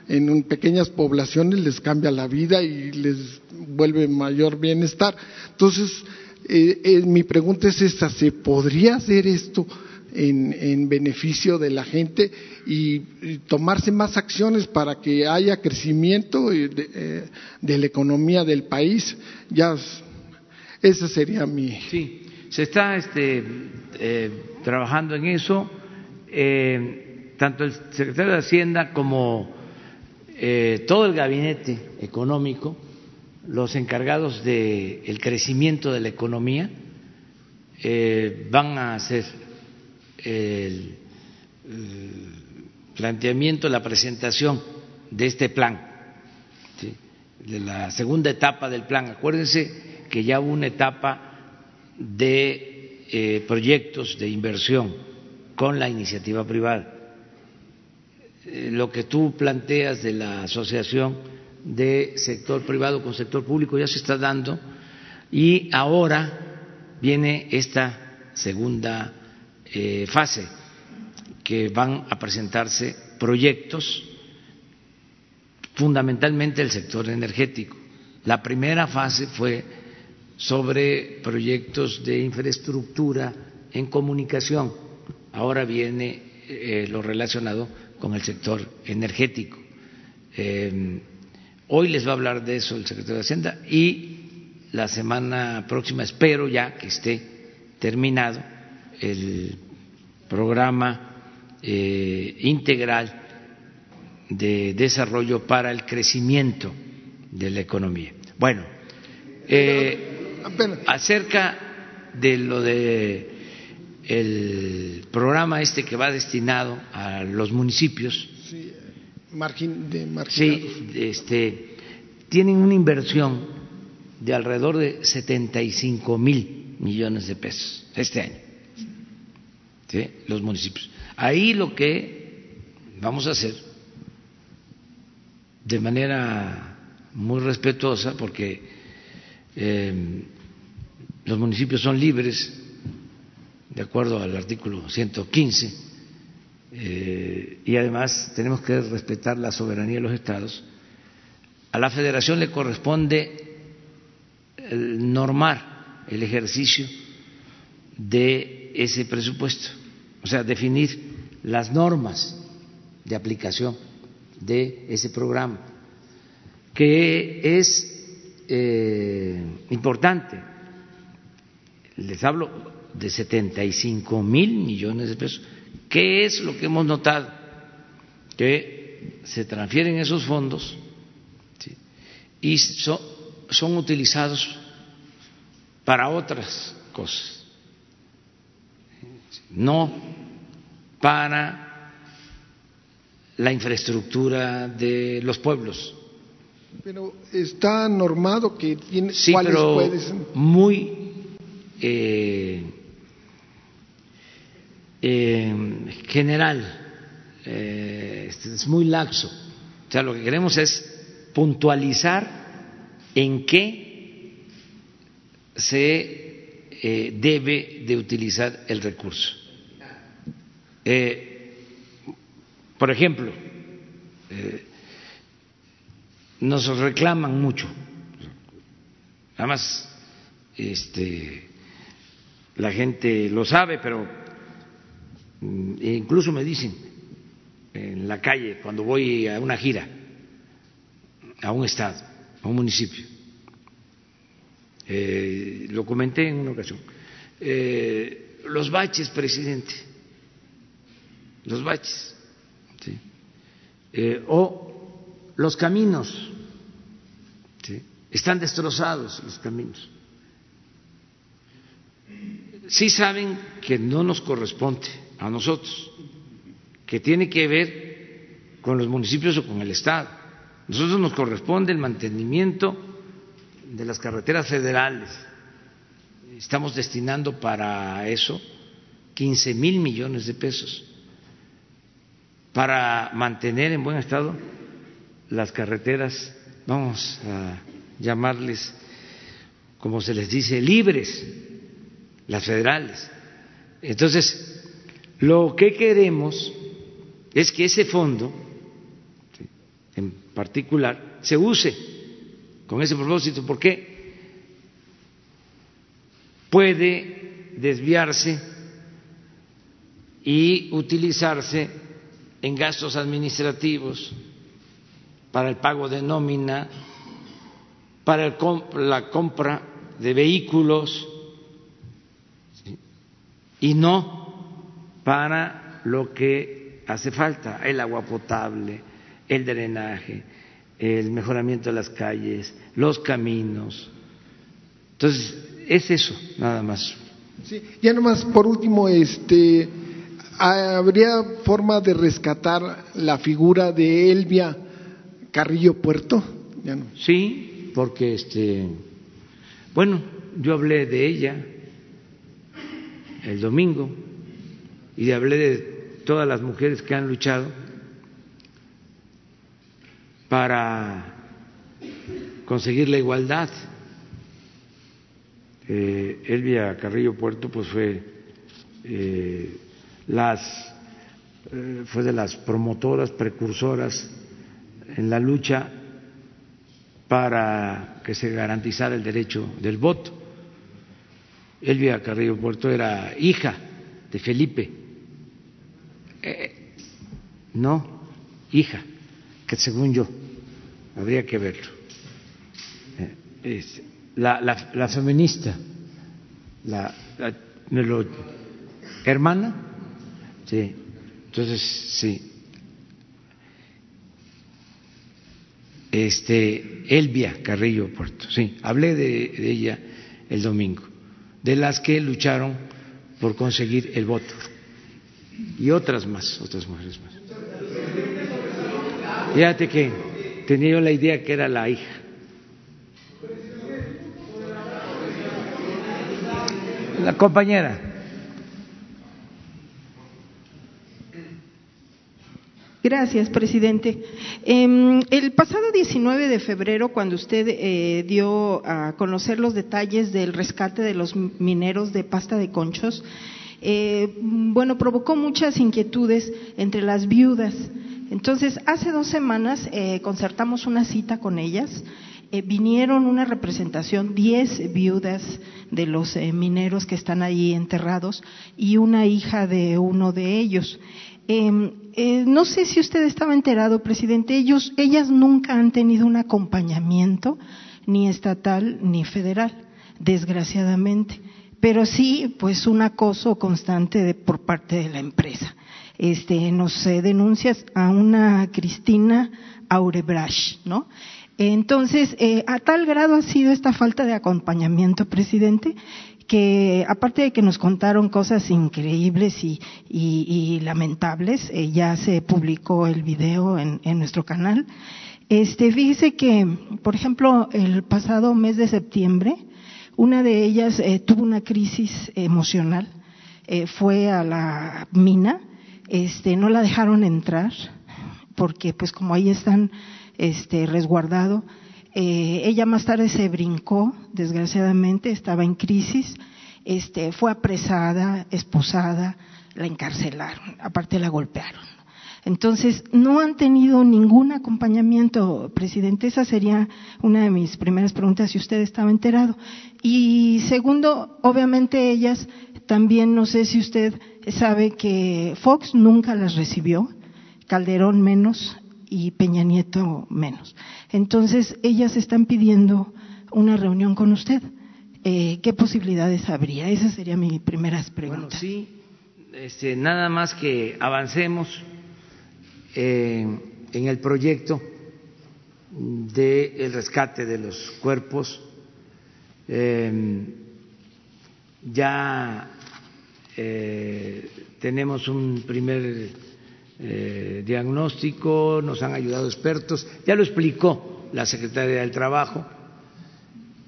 en pequeñas poblaciones les cambia la vida y les vuelve mayor bienestar. Entonces, eh, eh, mi pregunta es esta, ¿se podría hacer esto en, beneficio de la gente y, tomarse más acciones para que haya crecimiento de, de la economía del país? Ya, esa sería mi... Sí, se está este, eh, trabajando en eso. tanto el secretario de Hacienda como eh, todo el gabinete económico, los encargados del crecimiento de la economía, eh, van a hacer el, planteamiento, la presentación de este plan, de la segunda etapa del plan. Acuérdense que ya hubo una etapa de eh, proyectos de inversión con la iniciativa privada lo que tú planteas de la asociación de sector privado con sector público ya se está dando y ahora viene esta segunda eh, fase que van a presentarse proyectos fundamentalmente el sector energético. La primera fase fue sobre proyectos de infraestructura en comunicación. Ahora viene eh, lo relacionado con el sector energético. Eh, hoy les va a hablar de eso el secretario de Hacienda y la semana próxima espero ya que esté terminado el programa eh, integral de desarrollo para el crecimiento de la economía. Bueno, eh, acerca de lo de el programa este que va destinado a los municipios. Sí, de sí este, tienen una inversión de alrededor de 75 mil millones de pesos este año, ¿sí? los municipios. Ahí lo que vamos a hacer de manera muy respetuosa porque eh, los municipios son libres de acuerdo al artículo 115 eh, y además tenemos que respetar la soberanía de los estados. A la federación le corresponde normar el ejercicio de ese presupuesto, o sea, definir las normas de aplicación de ese programa, que es eh, importante. Les hablo de 75 mil millones de pesos. ¿Qué es lo que hemos notado? Que se transfieren esos fondos y son utilizados para otras cosas, no para la infraestructura de los pueblos. Pero está normado que tiene sí, pero muy eh, eh, general, eh, es muy laxo. O sea, lo que queremos es puntualizar en qué se eh, debe de utilizar el recurso. Por ejemplo, nos reclaman mucho, además, este, la gente lo sabe, pero mm, incluso me dicen en la calle cuando voy a una gira, a un estado, a un municipio, eh, lo comenté en una ocasión. Eh, los baches, presidente, los baches, eh, o los caminos, están destrozados los caminos. Sí saben que no nos corresponde a nosotros, que tiene que ver con los municipios o con el Estado. Nosotros nos corresponde el mantenimiento de las carreteras federales. Estamos destinando para eso 15 mil millones de pesos para mantener en buen estado las carreteras, vamos a llamarles, como se les dice, libres, las federales. Entonces, lo que queremos es que ese fondo, en particular, se use con ese propósito, porque puede desviarse y utilizarse en gastos administrativos para el pago de nómina, para la compra de vehículos y no para lo que hace falta, el agua potable, el drenaje, el mejoramiento de las calles, los caminos. Entonces, es eso, nada más. Sí, ya nomás por último, este, ¿habría forma de rescatar la figura de Elvia Carrillo Puerto? Ya no. Sí, porque este, bueno, yo hablé de ella el domingo y hablé de todas las mujeres que han luchado para conseguir la igualdad. Eh, Elvia Carrillo Puerto pues fue eh, las eh, fue de las promotoras precursoras en la lucha para que se garantizara el derecho del voto. Elvia Carrillo Puerto era hija de Felipe, no, hija, que según yo habría que verlo. Eh, la, la, feminista, la, hermana, sí, entonces sí. Este, Elvia Carrillo Puerto, sí, hablé de ella el domingo, de las que lucharon por conseguir el voto y otras más, otras mujeres más. Fíjate que tenía yo la idea que era la hija. La compañera. Gracias, presidente. Em, el pasado 19 de febrero, cuando usted eh, dio a conocer los detalles del rescate de los mineros de pasta de conchos, eh, bueno, provocó muchas inquietudes entre las viudas. Entonces, hace dos semanas eh, concertamos una cita con ellas. vinieron una representación, diez viudas de los mineros que están ahí enterrados y una hija de uno de ellos. Em, eh, no sé si usted estaba enterado, presidente, ellas nunca han tenido un acompañamiento, ni estatal ni federal, desgraciadamente, pero sí, pues, un acoso constante por parte de la empresa. Este, nos eh, denuncias a una Cristina Aurebrash, ¿no? Entonces, eh, a tal grado ha sido esta falta de acompañamiento, presidente, que aparte de que nos contaron cosas increíbles y, lamentables, eh, ya se publicó el video en, nuestro canal. Este, fíjese que, por ejemplo, el pasado mes de septiembre, una de ellas eh, tuvo una crisis emocional, eh, fue a la mina, este, no la dejaron entrar, porque pues como ahí están este, resguardado, eh, ella más tarde se brincó, desgraciadamente, estaba en crisis, este, fue apresada, esposada, la encarcelaron, aparte la golpearon. Entonces, no han tenido ningún acompañamiento, presidente. Esa sería una de mis primeras preguntas, si usted estaba enterado. Y segundo, obviamente ellas también, no sé si usted sabe que Fox nunca las recibió, Calderón menos, y Peña Nieto menos. Entonces, ellas están pidiendo una reunión con usted. Eh, ¿Qué posibilidades habría? Esa sería mi primera pregunta. Bueno, sí, este, nada más que avancemos eh, en el proyecto del rescate de los cuerpos. Eh, ya tenemos un primer eh, diagnóstico, nos han ayudado expertos, ya lo explicó la Secretaria del Trabajo,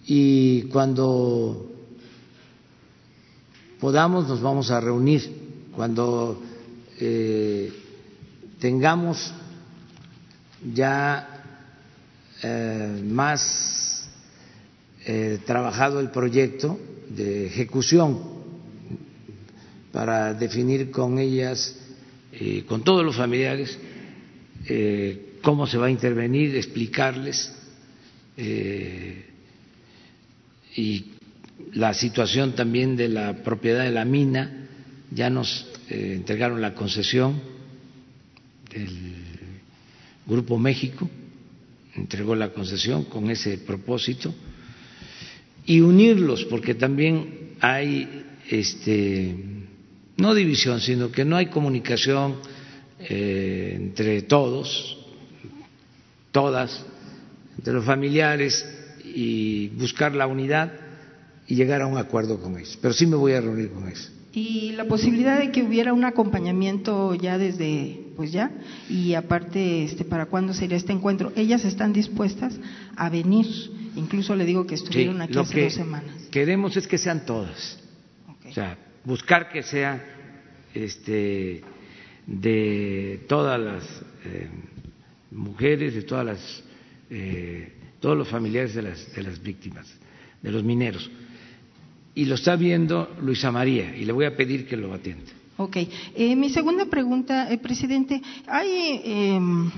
y cuando podamos nos vamos a reunir, cuando eh, tengamos ya eh, más trabajado el proyecto de ejecución para definir con ellas eh, con todos los familiares eh, cómo se va a intervenir, explicarles eh, y la situación también de la propiedad de la mina. Ya nos entregaron la concesión del Grupo México, entregó la concesión con ese propósito y unirlos, porque también hay este no división, sino que no hay comunicación eh, entre todos, todas, entre los familiares y buscar la unidad y llegar a un acuerdo con ellos. Pero sí me voy a reunir con ellos. Y la posibilidad de que hubiera un acompañamiento ya desde, pues ya, y aparte, este, ¿para cuándo sería este encuentro? Ellas están dispuestas a venir, incluso le digo que estuvieron aquí hace dos semanas. Queremos es que sean todas. O sea, buscar que sea este, de todas las eh, mujeres, de todas las, eh, todos los familiares de las, de las víctimas, de los mineros. Y lo está viendo Luisa María y le voy a pedir que lo atienda. Ok. Eh, mi segunda pregunta, presidente. Hay em,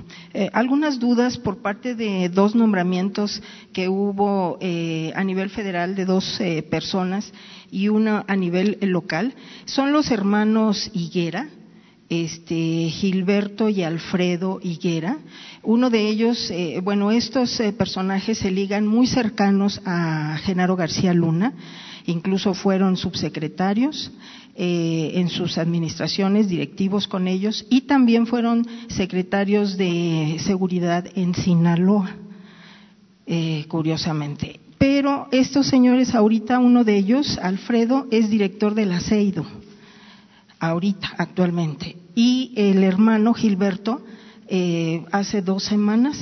algunas dudas por parte de dos nombramientos que hubo a nivel federal de dos personas y una a nivel local, son los hermanos Higuera, este, Gilberto y Alfredo Higuera. Uno de ellos, eh, bueno, estos eh, personajes se ligan muy cercanos a Genaro García Luna, incluso fueron subsecretarios eh, en sus administraciones, directivos con ellos, y también fueron secretarios de seguridad en Sinaloa, curiosamente. Pero estos señores, ahorita uno de ellos, Alfredo, es director del ASEIDO, ahorita, actualmente. Y el hermano Gilberto, eh, hace dos semanas,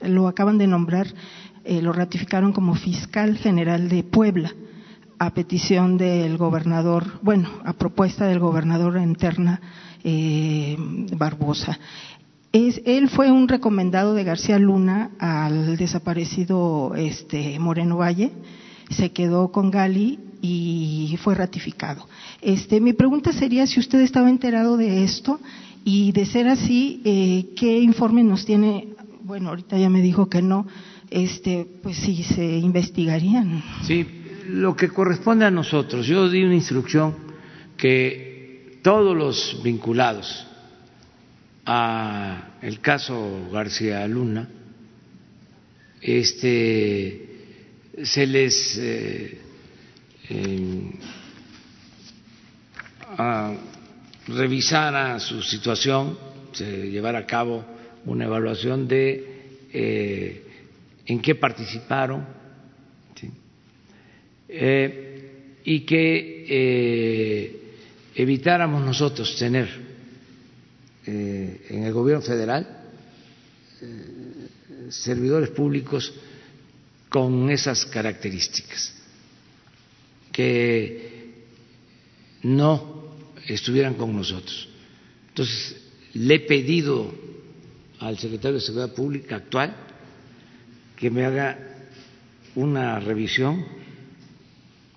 lo acaban de nombrar, eh, lo ratificaron como fiscal general de Puebla, a petición del gobernador, bueno, a propuesta del gobernador interna eh, Barbosa. Es, él fue un recomendado de García Luna al desaparecido este, Moreno Valle, se quedó con Gali y fue ratificado. Este, mi pregunta sería si usted estaba enterado de esto y de ser así, eh, ¿qué informe nos tiene? Bueno, ahorita ya me dijo que no, este, pues si se investigarían. Sí, lo que corresponde a nosotros, yo di una instrucción que todos los vinculados a el caso García Luna, este, se les eh, eh, revisara su situación, se llevara a cabo una evaluación de eh, en qué participaron eh, y que eh, evitáramos nosotros tener en el gobierno federal servidores públicos con esas características, que no estuvieran con nosotros. Entonces, le he pedido al secretario de Seguridad Pública actual que me haga una revisión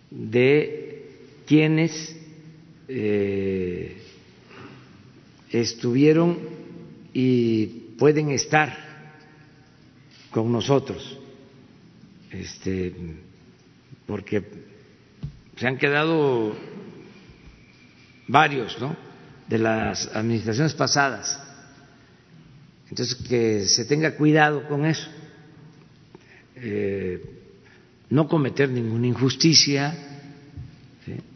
de quienes eh, estuvieron y pueden estar con nosotros este, porque se han quedado varios, ¿no? De las administraciones pasadas. Entonces, que se tenga cuidado con eso. Eh, no cometer ninguna injusticia,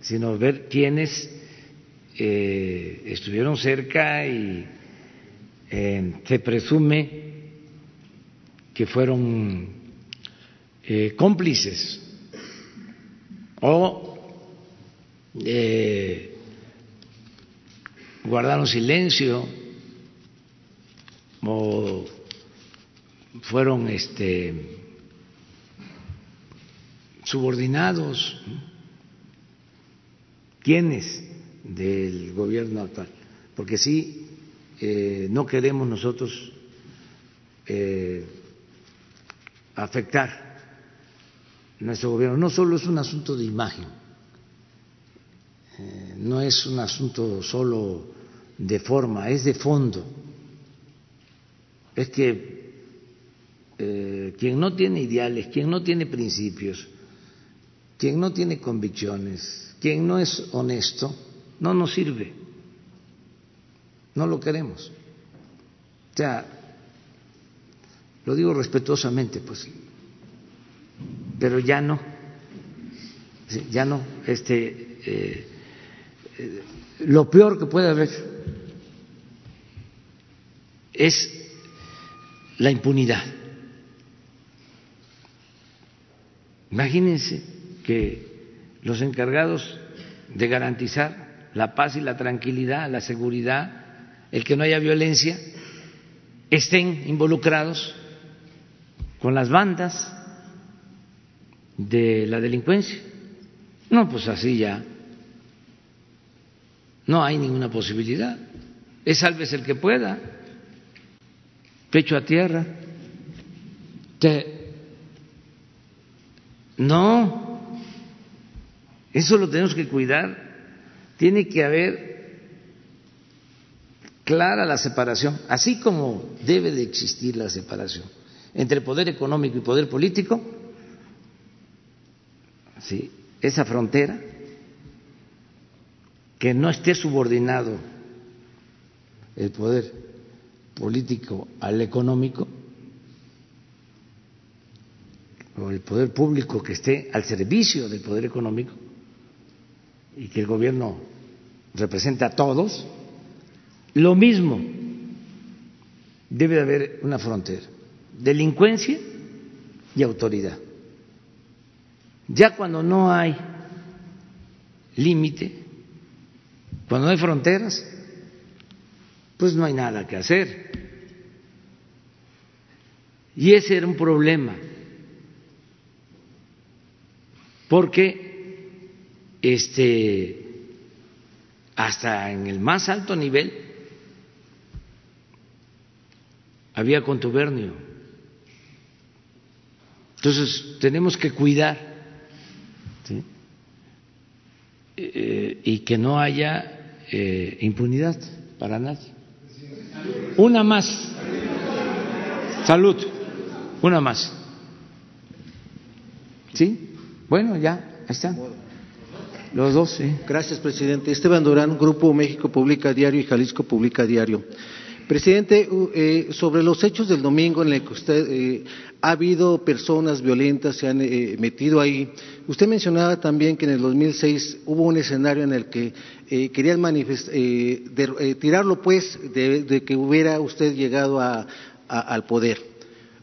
sino ver quiénes eh, estuvieron cerca y eh, se presume que fueron eh, cómplices o guardaron silencio o fueron este subordinados quiénes del gobierno actual porque sí eh, no queremos nosotros afectar nuestro gobierno. No solo es un asunto de imagen, eh, no es un asunto solo de forma, es de fondo. Es que eh, quien no tiene ideales, quien no tiene principios, quien no tiene convicciones, quien no es honesto, no nos sirve. No lo queremos. O sea, lo digo respetuosamente, pues pero ya no, ya no. Este, eh, eh, lo peor que puede haber es la impunidad. Imagínense que los encargados de garantizar la paz y la tranquilidad, la seguridad, el que no haya violencia, estén involucrados con las bandas de la delincuencia. No, pues así ya. No hay ninguna posibilidad. Es salves el que pueda. Pecho a tierra. No. Eso lo tenemos que cuidar. Tiene que haber clara la separación, así como debe de existir la separación entre poder económico y poder político, ¿sí? esa frontera, que no esté subordinado el poder político al económico, o el poder público que esté al servicio del poder económico y que el gobierno represente a todos, lo mismo debe de haber una frontera, delincuencia y autoridad. Ya cuando no hay límite, cuando no hay fronteras, pues no hay nada que hacer. Y ese era un problema, porque este hasta en el más alto nivel había contubernio. Entonces tenemos que cuidar eh, y que no haya eh, impunidad para nadie. Una más. Salud. Una más. ¿Sí? Bueno, ya, ahí están. Los dos, sí. Gracias, presidente. Esteban Durán, Grupo México Publica Diario y Jalisco Publica Diario. Presidente, eh, sobre los hechos del domingo en el que usted eh, ha habido personas violentas se han eh, metido ahí. Usted mencionaba también que en el 2006 hubo un escenario en el que querían tirarlo, pues, de, que hubiera usted llegado al poder.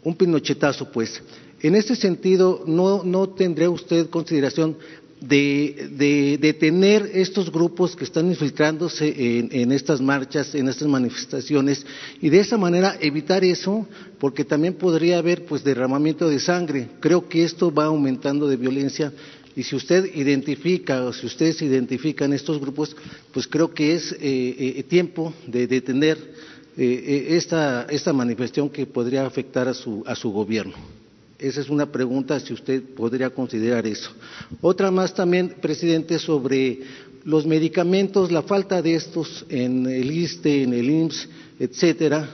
Un pinochetazo, pues. En este sentido, ¿no, no tendría usted consideración de, detener estos grupos que están infiltrándose en, estas marchas, en estas manifestaciones, y de esa manera evitar eso, porque también podría haber pues derramamiento de sangre. Creo que esto va aumentando de violencia y si usted identifica o si ustedes identifican estos grupos, pues creo que es eh, eh, tiempo de detener eh, esta, esta manifestación que podría afectar a su, a su gobierno. Esa es una pregunta, si usted podría considerar eso. Otra más también, presidente, sobre los medicamentos, la falta de estos en el ISTE, en el IMSS, etcétera.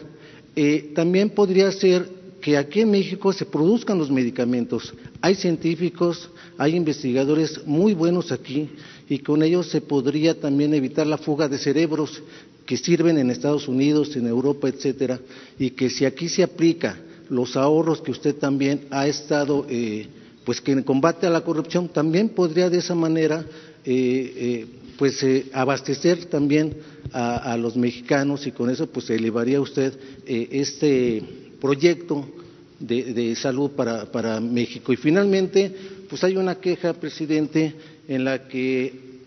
Eh, también podría ser que aquí en México se produzcan los medicamentos. Hay científicos, hay investigadores muy buenos aquí y con ellos se podría también evitar la fuga de cerebros que sirven en Estados Unidos, en Europa, etcétera, y que si aquí se aplica los ahorros que usted también ha estado, eh, pues que en combate a la corrupción también podría de esa manera, eh, eh, pues abastecer también a, los mexicanos y con eso pues elevaría usted este proyecto de, salud para, para, México. Y finalmente, pues hay una queja, presidente, en la que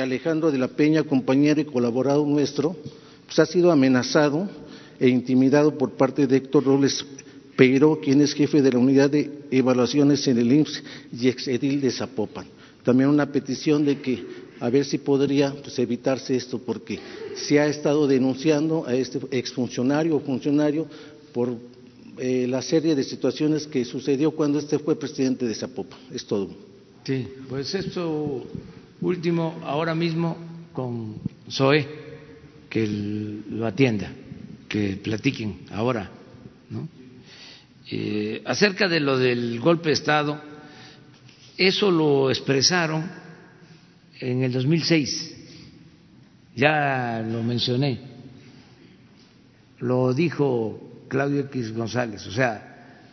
Alejandro de la Peña, compañero y colaborador nuestro, pues ha sido amenazado e intimidado por parte de Héctor Robles pero quien es jefe de la unidad de evaluaciones en el IMSS y exedil de Zapopan. También una petición de que a ver si podría pues, evitarse esto, porque se ha estado denunciando a este exfuncionario o funcionario por eh, la serie de situaciones que sucedió cuando este fue presidente de Zapopan. Es todo. Sí, pues esto último, ahora mismo con Zoe, que lo atienda, que platiquen ahora, ¿no? Eh, acerca de lo del golpe de Estado, eso lo expresaron en el 2006, ya lo mencioné, lo dijo Claudio X González, o sea,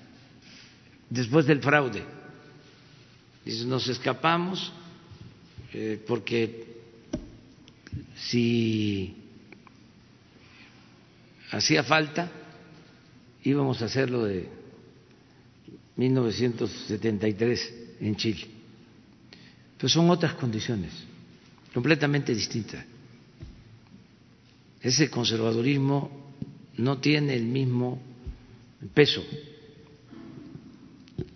después del fraude, dice, nos escapamos eh, porque si hacía falta íbamos a hacerlo de 1973 en Chile. Pero son otras condiciones, completamente distintas. Ese conservadurismo no tiene el mismo peso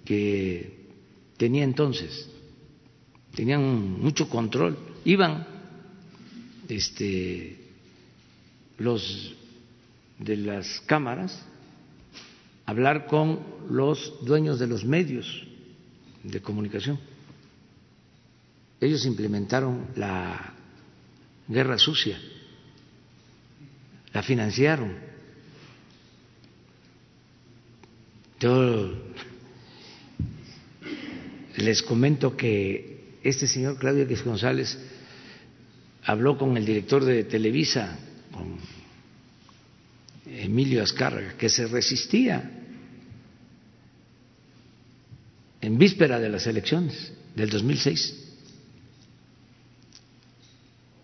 que tenía entonces. Tenían mucho control. Iban este, los de las cámaras hablar con los dueños de los medios de comunicación. Ellos implementaron la guerra sucia, la financiaron. Yo les comento que este señor Claudio X González habló con el director de Televisa, con Emilio Azcárraga, que se resistía en víspera de las elecciones del 2006.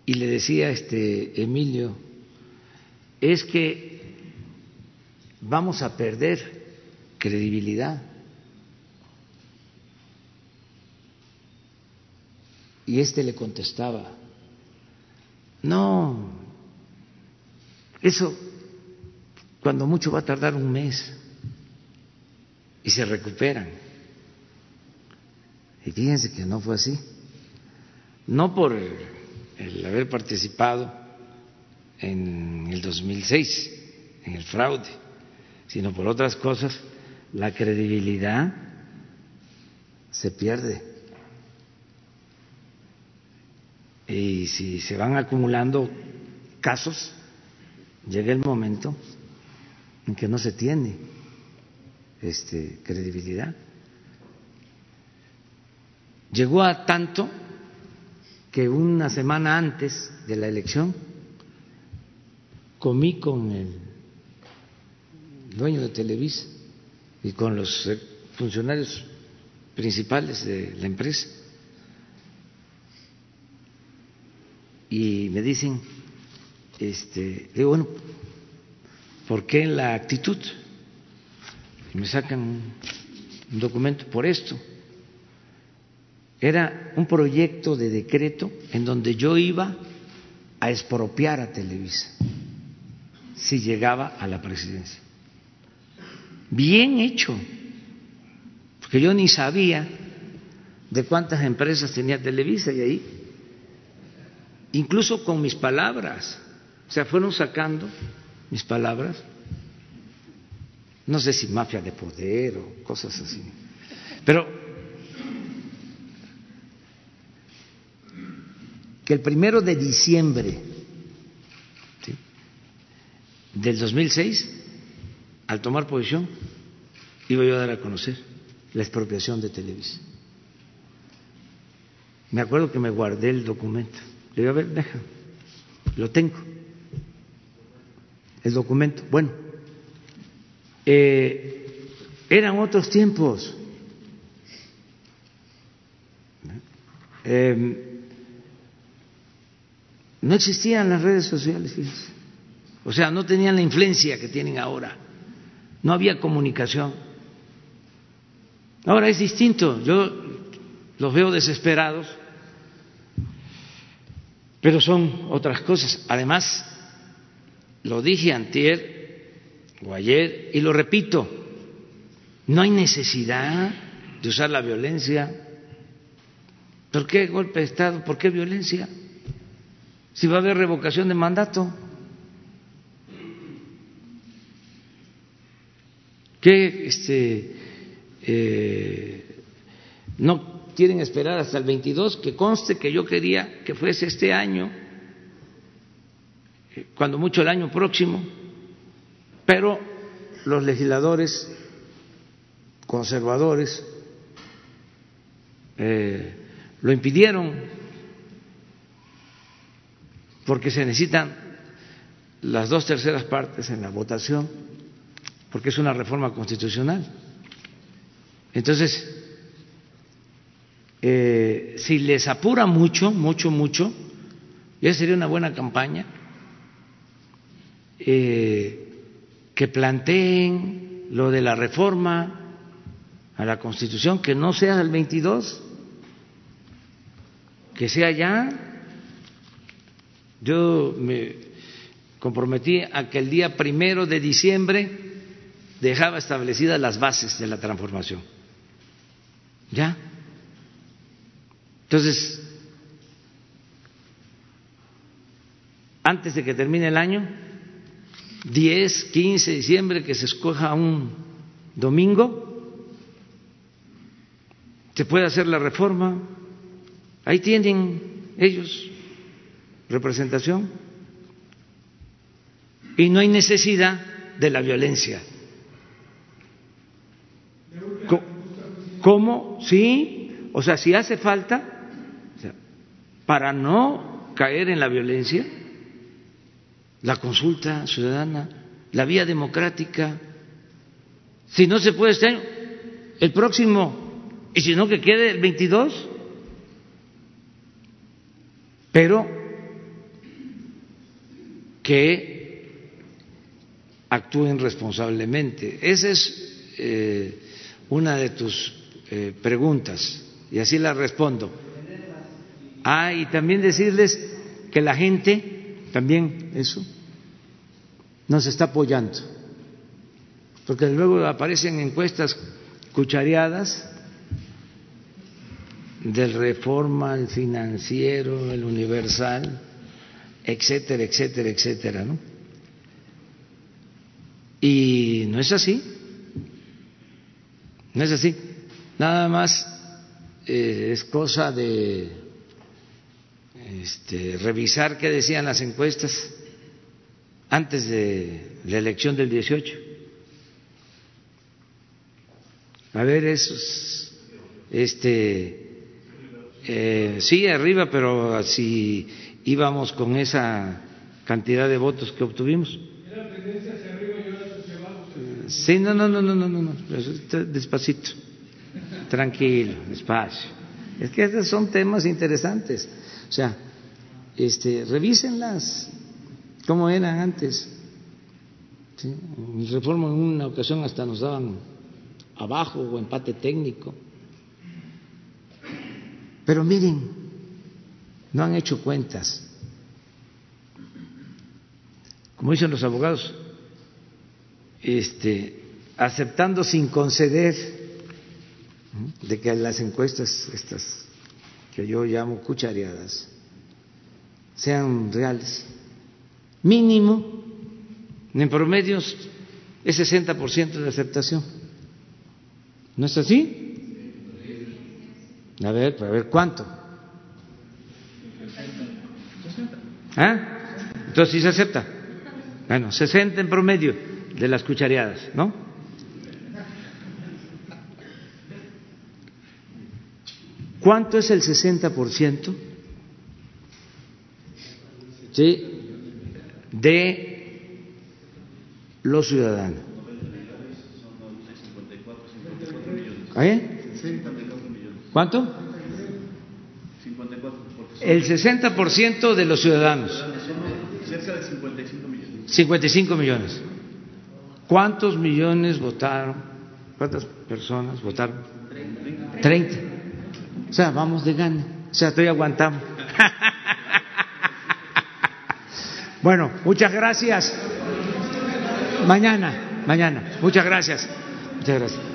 Y le decía este Emilio, es que vamos a perder credibilidad. Y este le contestaba, no, eso cuando mucho va a tardar un mes y se recuperan. Y fíjense que no fue así. No por el haber participado en el 2006, en el fraude, sino por otras cosas, la credibilidad se pierde. Y si se van acumulando casos, llega el momento en que no se tiene este, credibilidad. Llegó a tanto que una semana antes de la elección comí con el dueño de Televisa y con los funcionarios principales de la empresa y me dicen, este, digo, bueno, ¿por qué la actitud? Me sacan un documento por esto. Era un proyecto de decreto en donde yo iba a expropiar a Televisa si llegaba a la presidencia. Bien hecho, porque yo ni sabía de cuántas empresas tenía Televisa y ahí, incluso con mis palabras, o sea, fueron sacando mis palabras, no sé si mafia de poder o cosas así, pero el primero de diciembre del 2006, al tomar posición, iba yo a dar a conocer la expropiación de Televisa. Me acuerdo que me guardé el documento. Le digo, a ver, deja, lo tengo. El documento. Bueno, eh, eran otros tiempos. Eh, no existían las redes sociales. O sea, no tenían la influencia que tienen ahora. No había comunicación. Ahora es distinto. Yo los veo desesperados, pero son otras cosas. Además, lo dije antier o ayer y lo repito, no hay necesidad de usar la violencia. ¿Por qué golpe de Estado? ¿Por qué violencia? Si va a haber revocación de mandato. que este, eh, no quieren esperar hasta el 22, que conste que yo quería que fuese este año, cuando mucho el año próximo, pero los legisladores conservadores eh, lo impidieron porque se necesitan las dos terceras partes en la votación porque es una reforma constitucional. Entonces, eh, si les apura mucho, mucho, mucho, ya sería una buena campaña eh, que planteen lo de la reforma a la Constitución, que no sea el 22, que sea ya. Yo me comprometí a que el día primero de diciembre dejaba establecidas las bases de la transformación. ¿Ya? Entonces, antes de que termine el año, 10, 15 de diciembre, que se escoja un domingo, se puede hacer la reforma. Ahí tienen ellos representación. Y no hay necesidad de la violencia. ¿Cómo? Sí, o sea, si hace falta, para no caer en la violencia, la consulta ciudadana, la vía democrática, si no se puede este el próximo, y si no que quede el 22, pero que actúen responsablemente. Esa es eh, una de tus eh, preguntas y así las respondo. Ah, y también decirles que la gente, también eso, nos está apoyando, porque luego aparecen encuestas cuchareadas del Reforma, el Financiero, el Universal, etcétera, etcétera, etcétera, ¿no? Y no es así, no es así. Nada más eh, es cosa de este, revisar qué decían las encuestas antes de la elección del 18. A ver, esos, este, eh, sí, arriba, pero si íbamos con esa cantidad de votos que obtuvimos. Sí, no, no, no, no, no, no, despacito, tranquilo, despacio. Es que estos son temas interesantes. O sea, este, revísenlas, cómo eran antes. ¿Sí? En reforma en una ocasión hasta nos daban abajo o empate técnico. Pero miren, no han hecho cuentas. Como dicen los abogados, este, aceptando sin conceder de que las encuestas estas que yo llamo cuchareadas sean reales. Mínimo, en promedios, es 60% de aceptación. ¿No es así? A ver, a ver, ¿cuánto? ¿Ah? Entonces sí se acepta. Bueno, 60 en promedio de las cuchareadas, ¿no? ¿Cuánto es el 60%? ¿Sí? De los ciudadanos. ¿Eh? ¿Cuánto? El 60% de los ciudadanos. Cerca de 55 millones. 55 millones. ¿Cuántos millones votaron? ¿Cuántas personas votaron? 30. O sea, vamos de gane. O sea, estoy aguantando. bueno, muchas gracias. Mañana, mañana. Muchas gracias. Muchas gracias.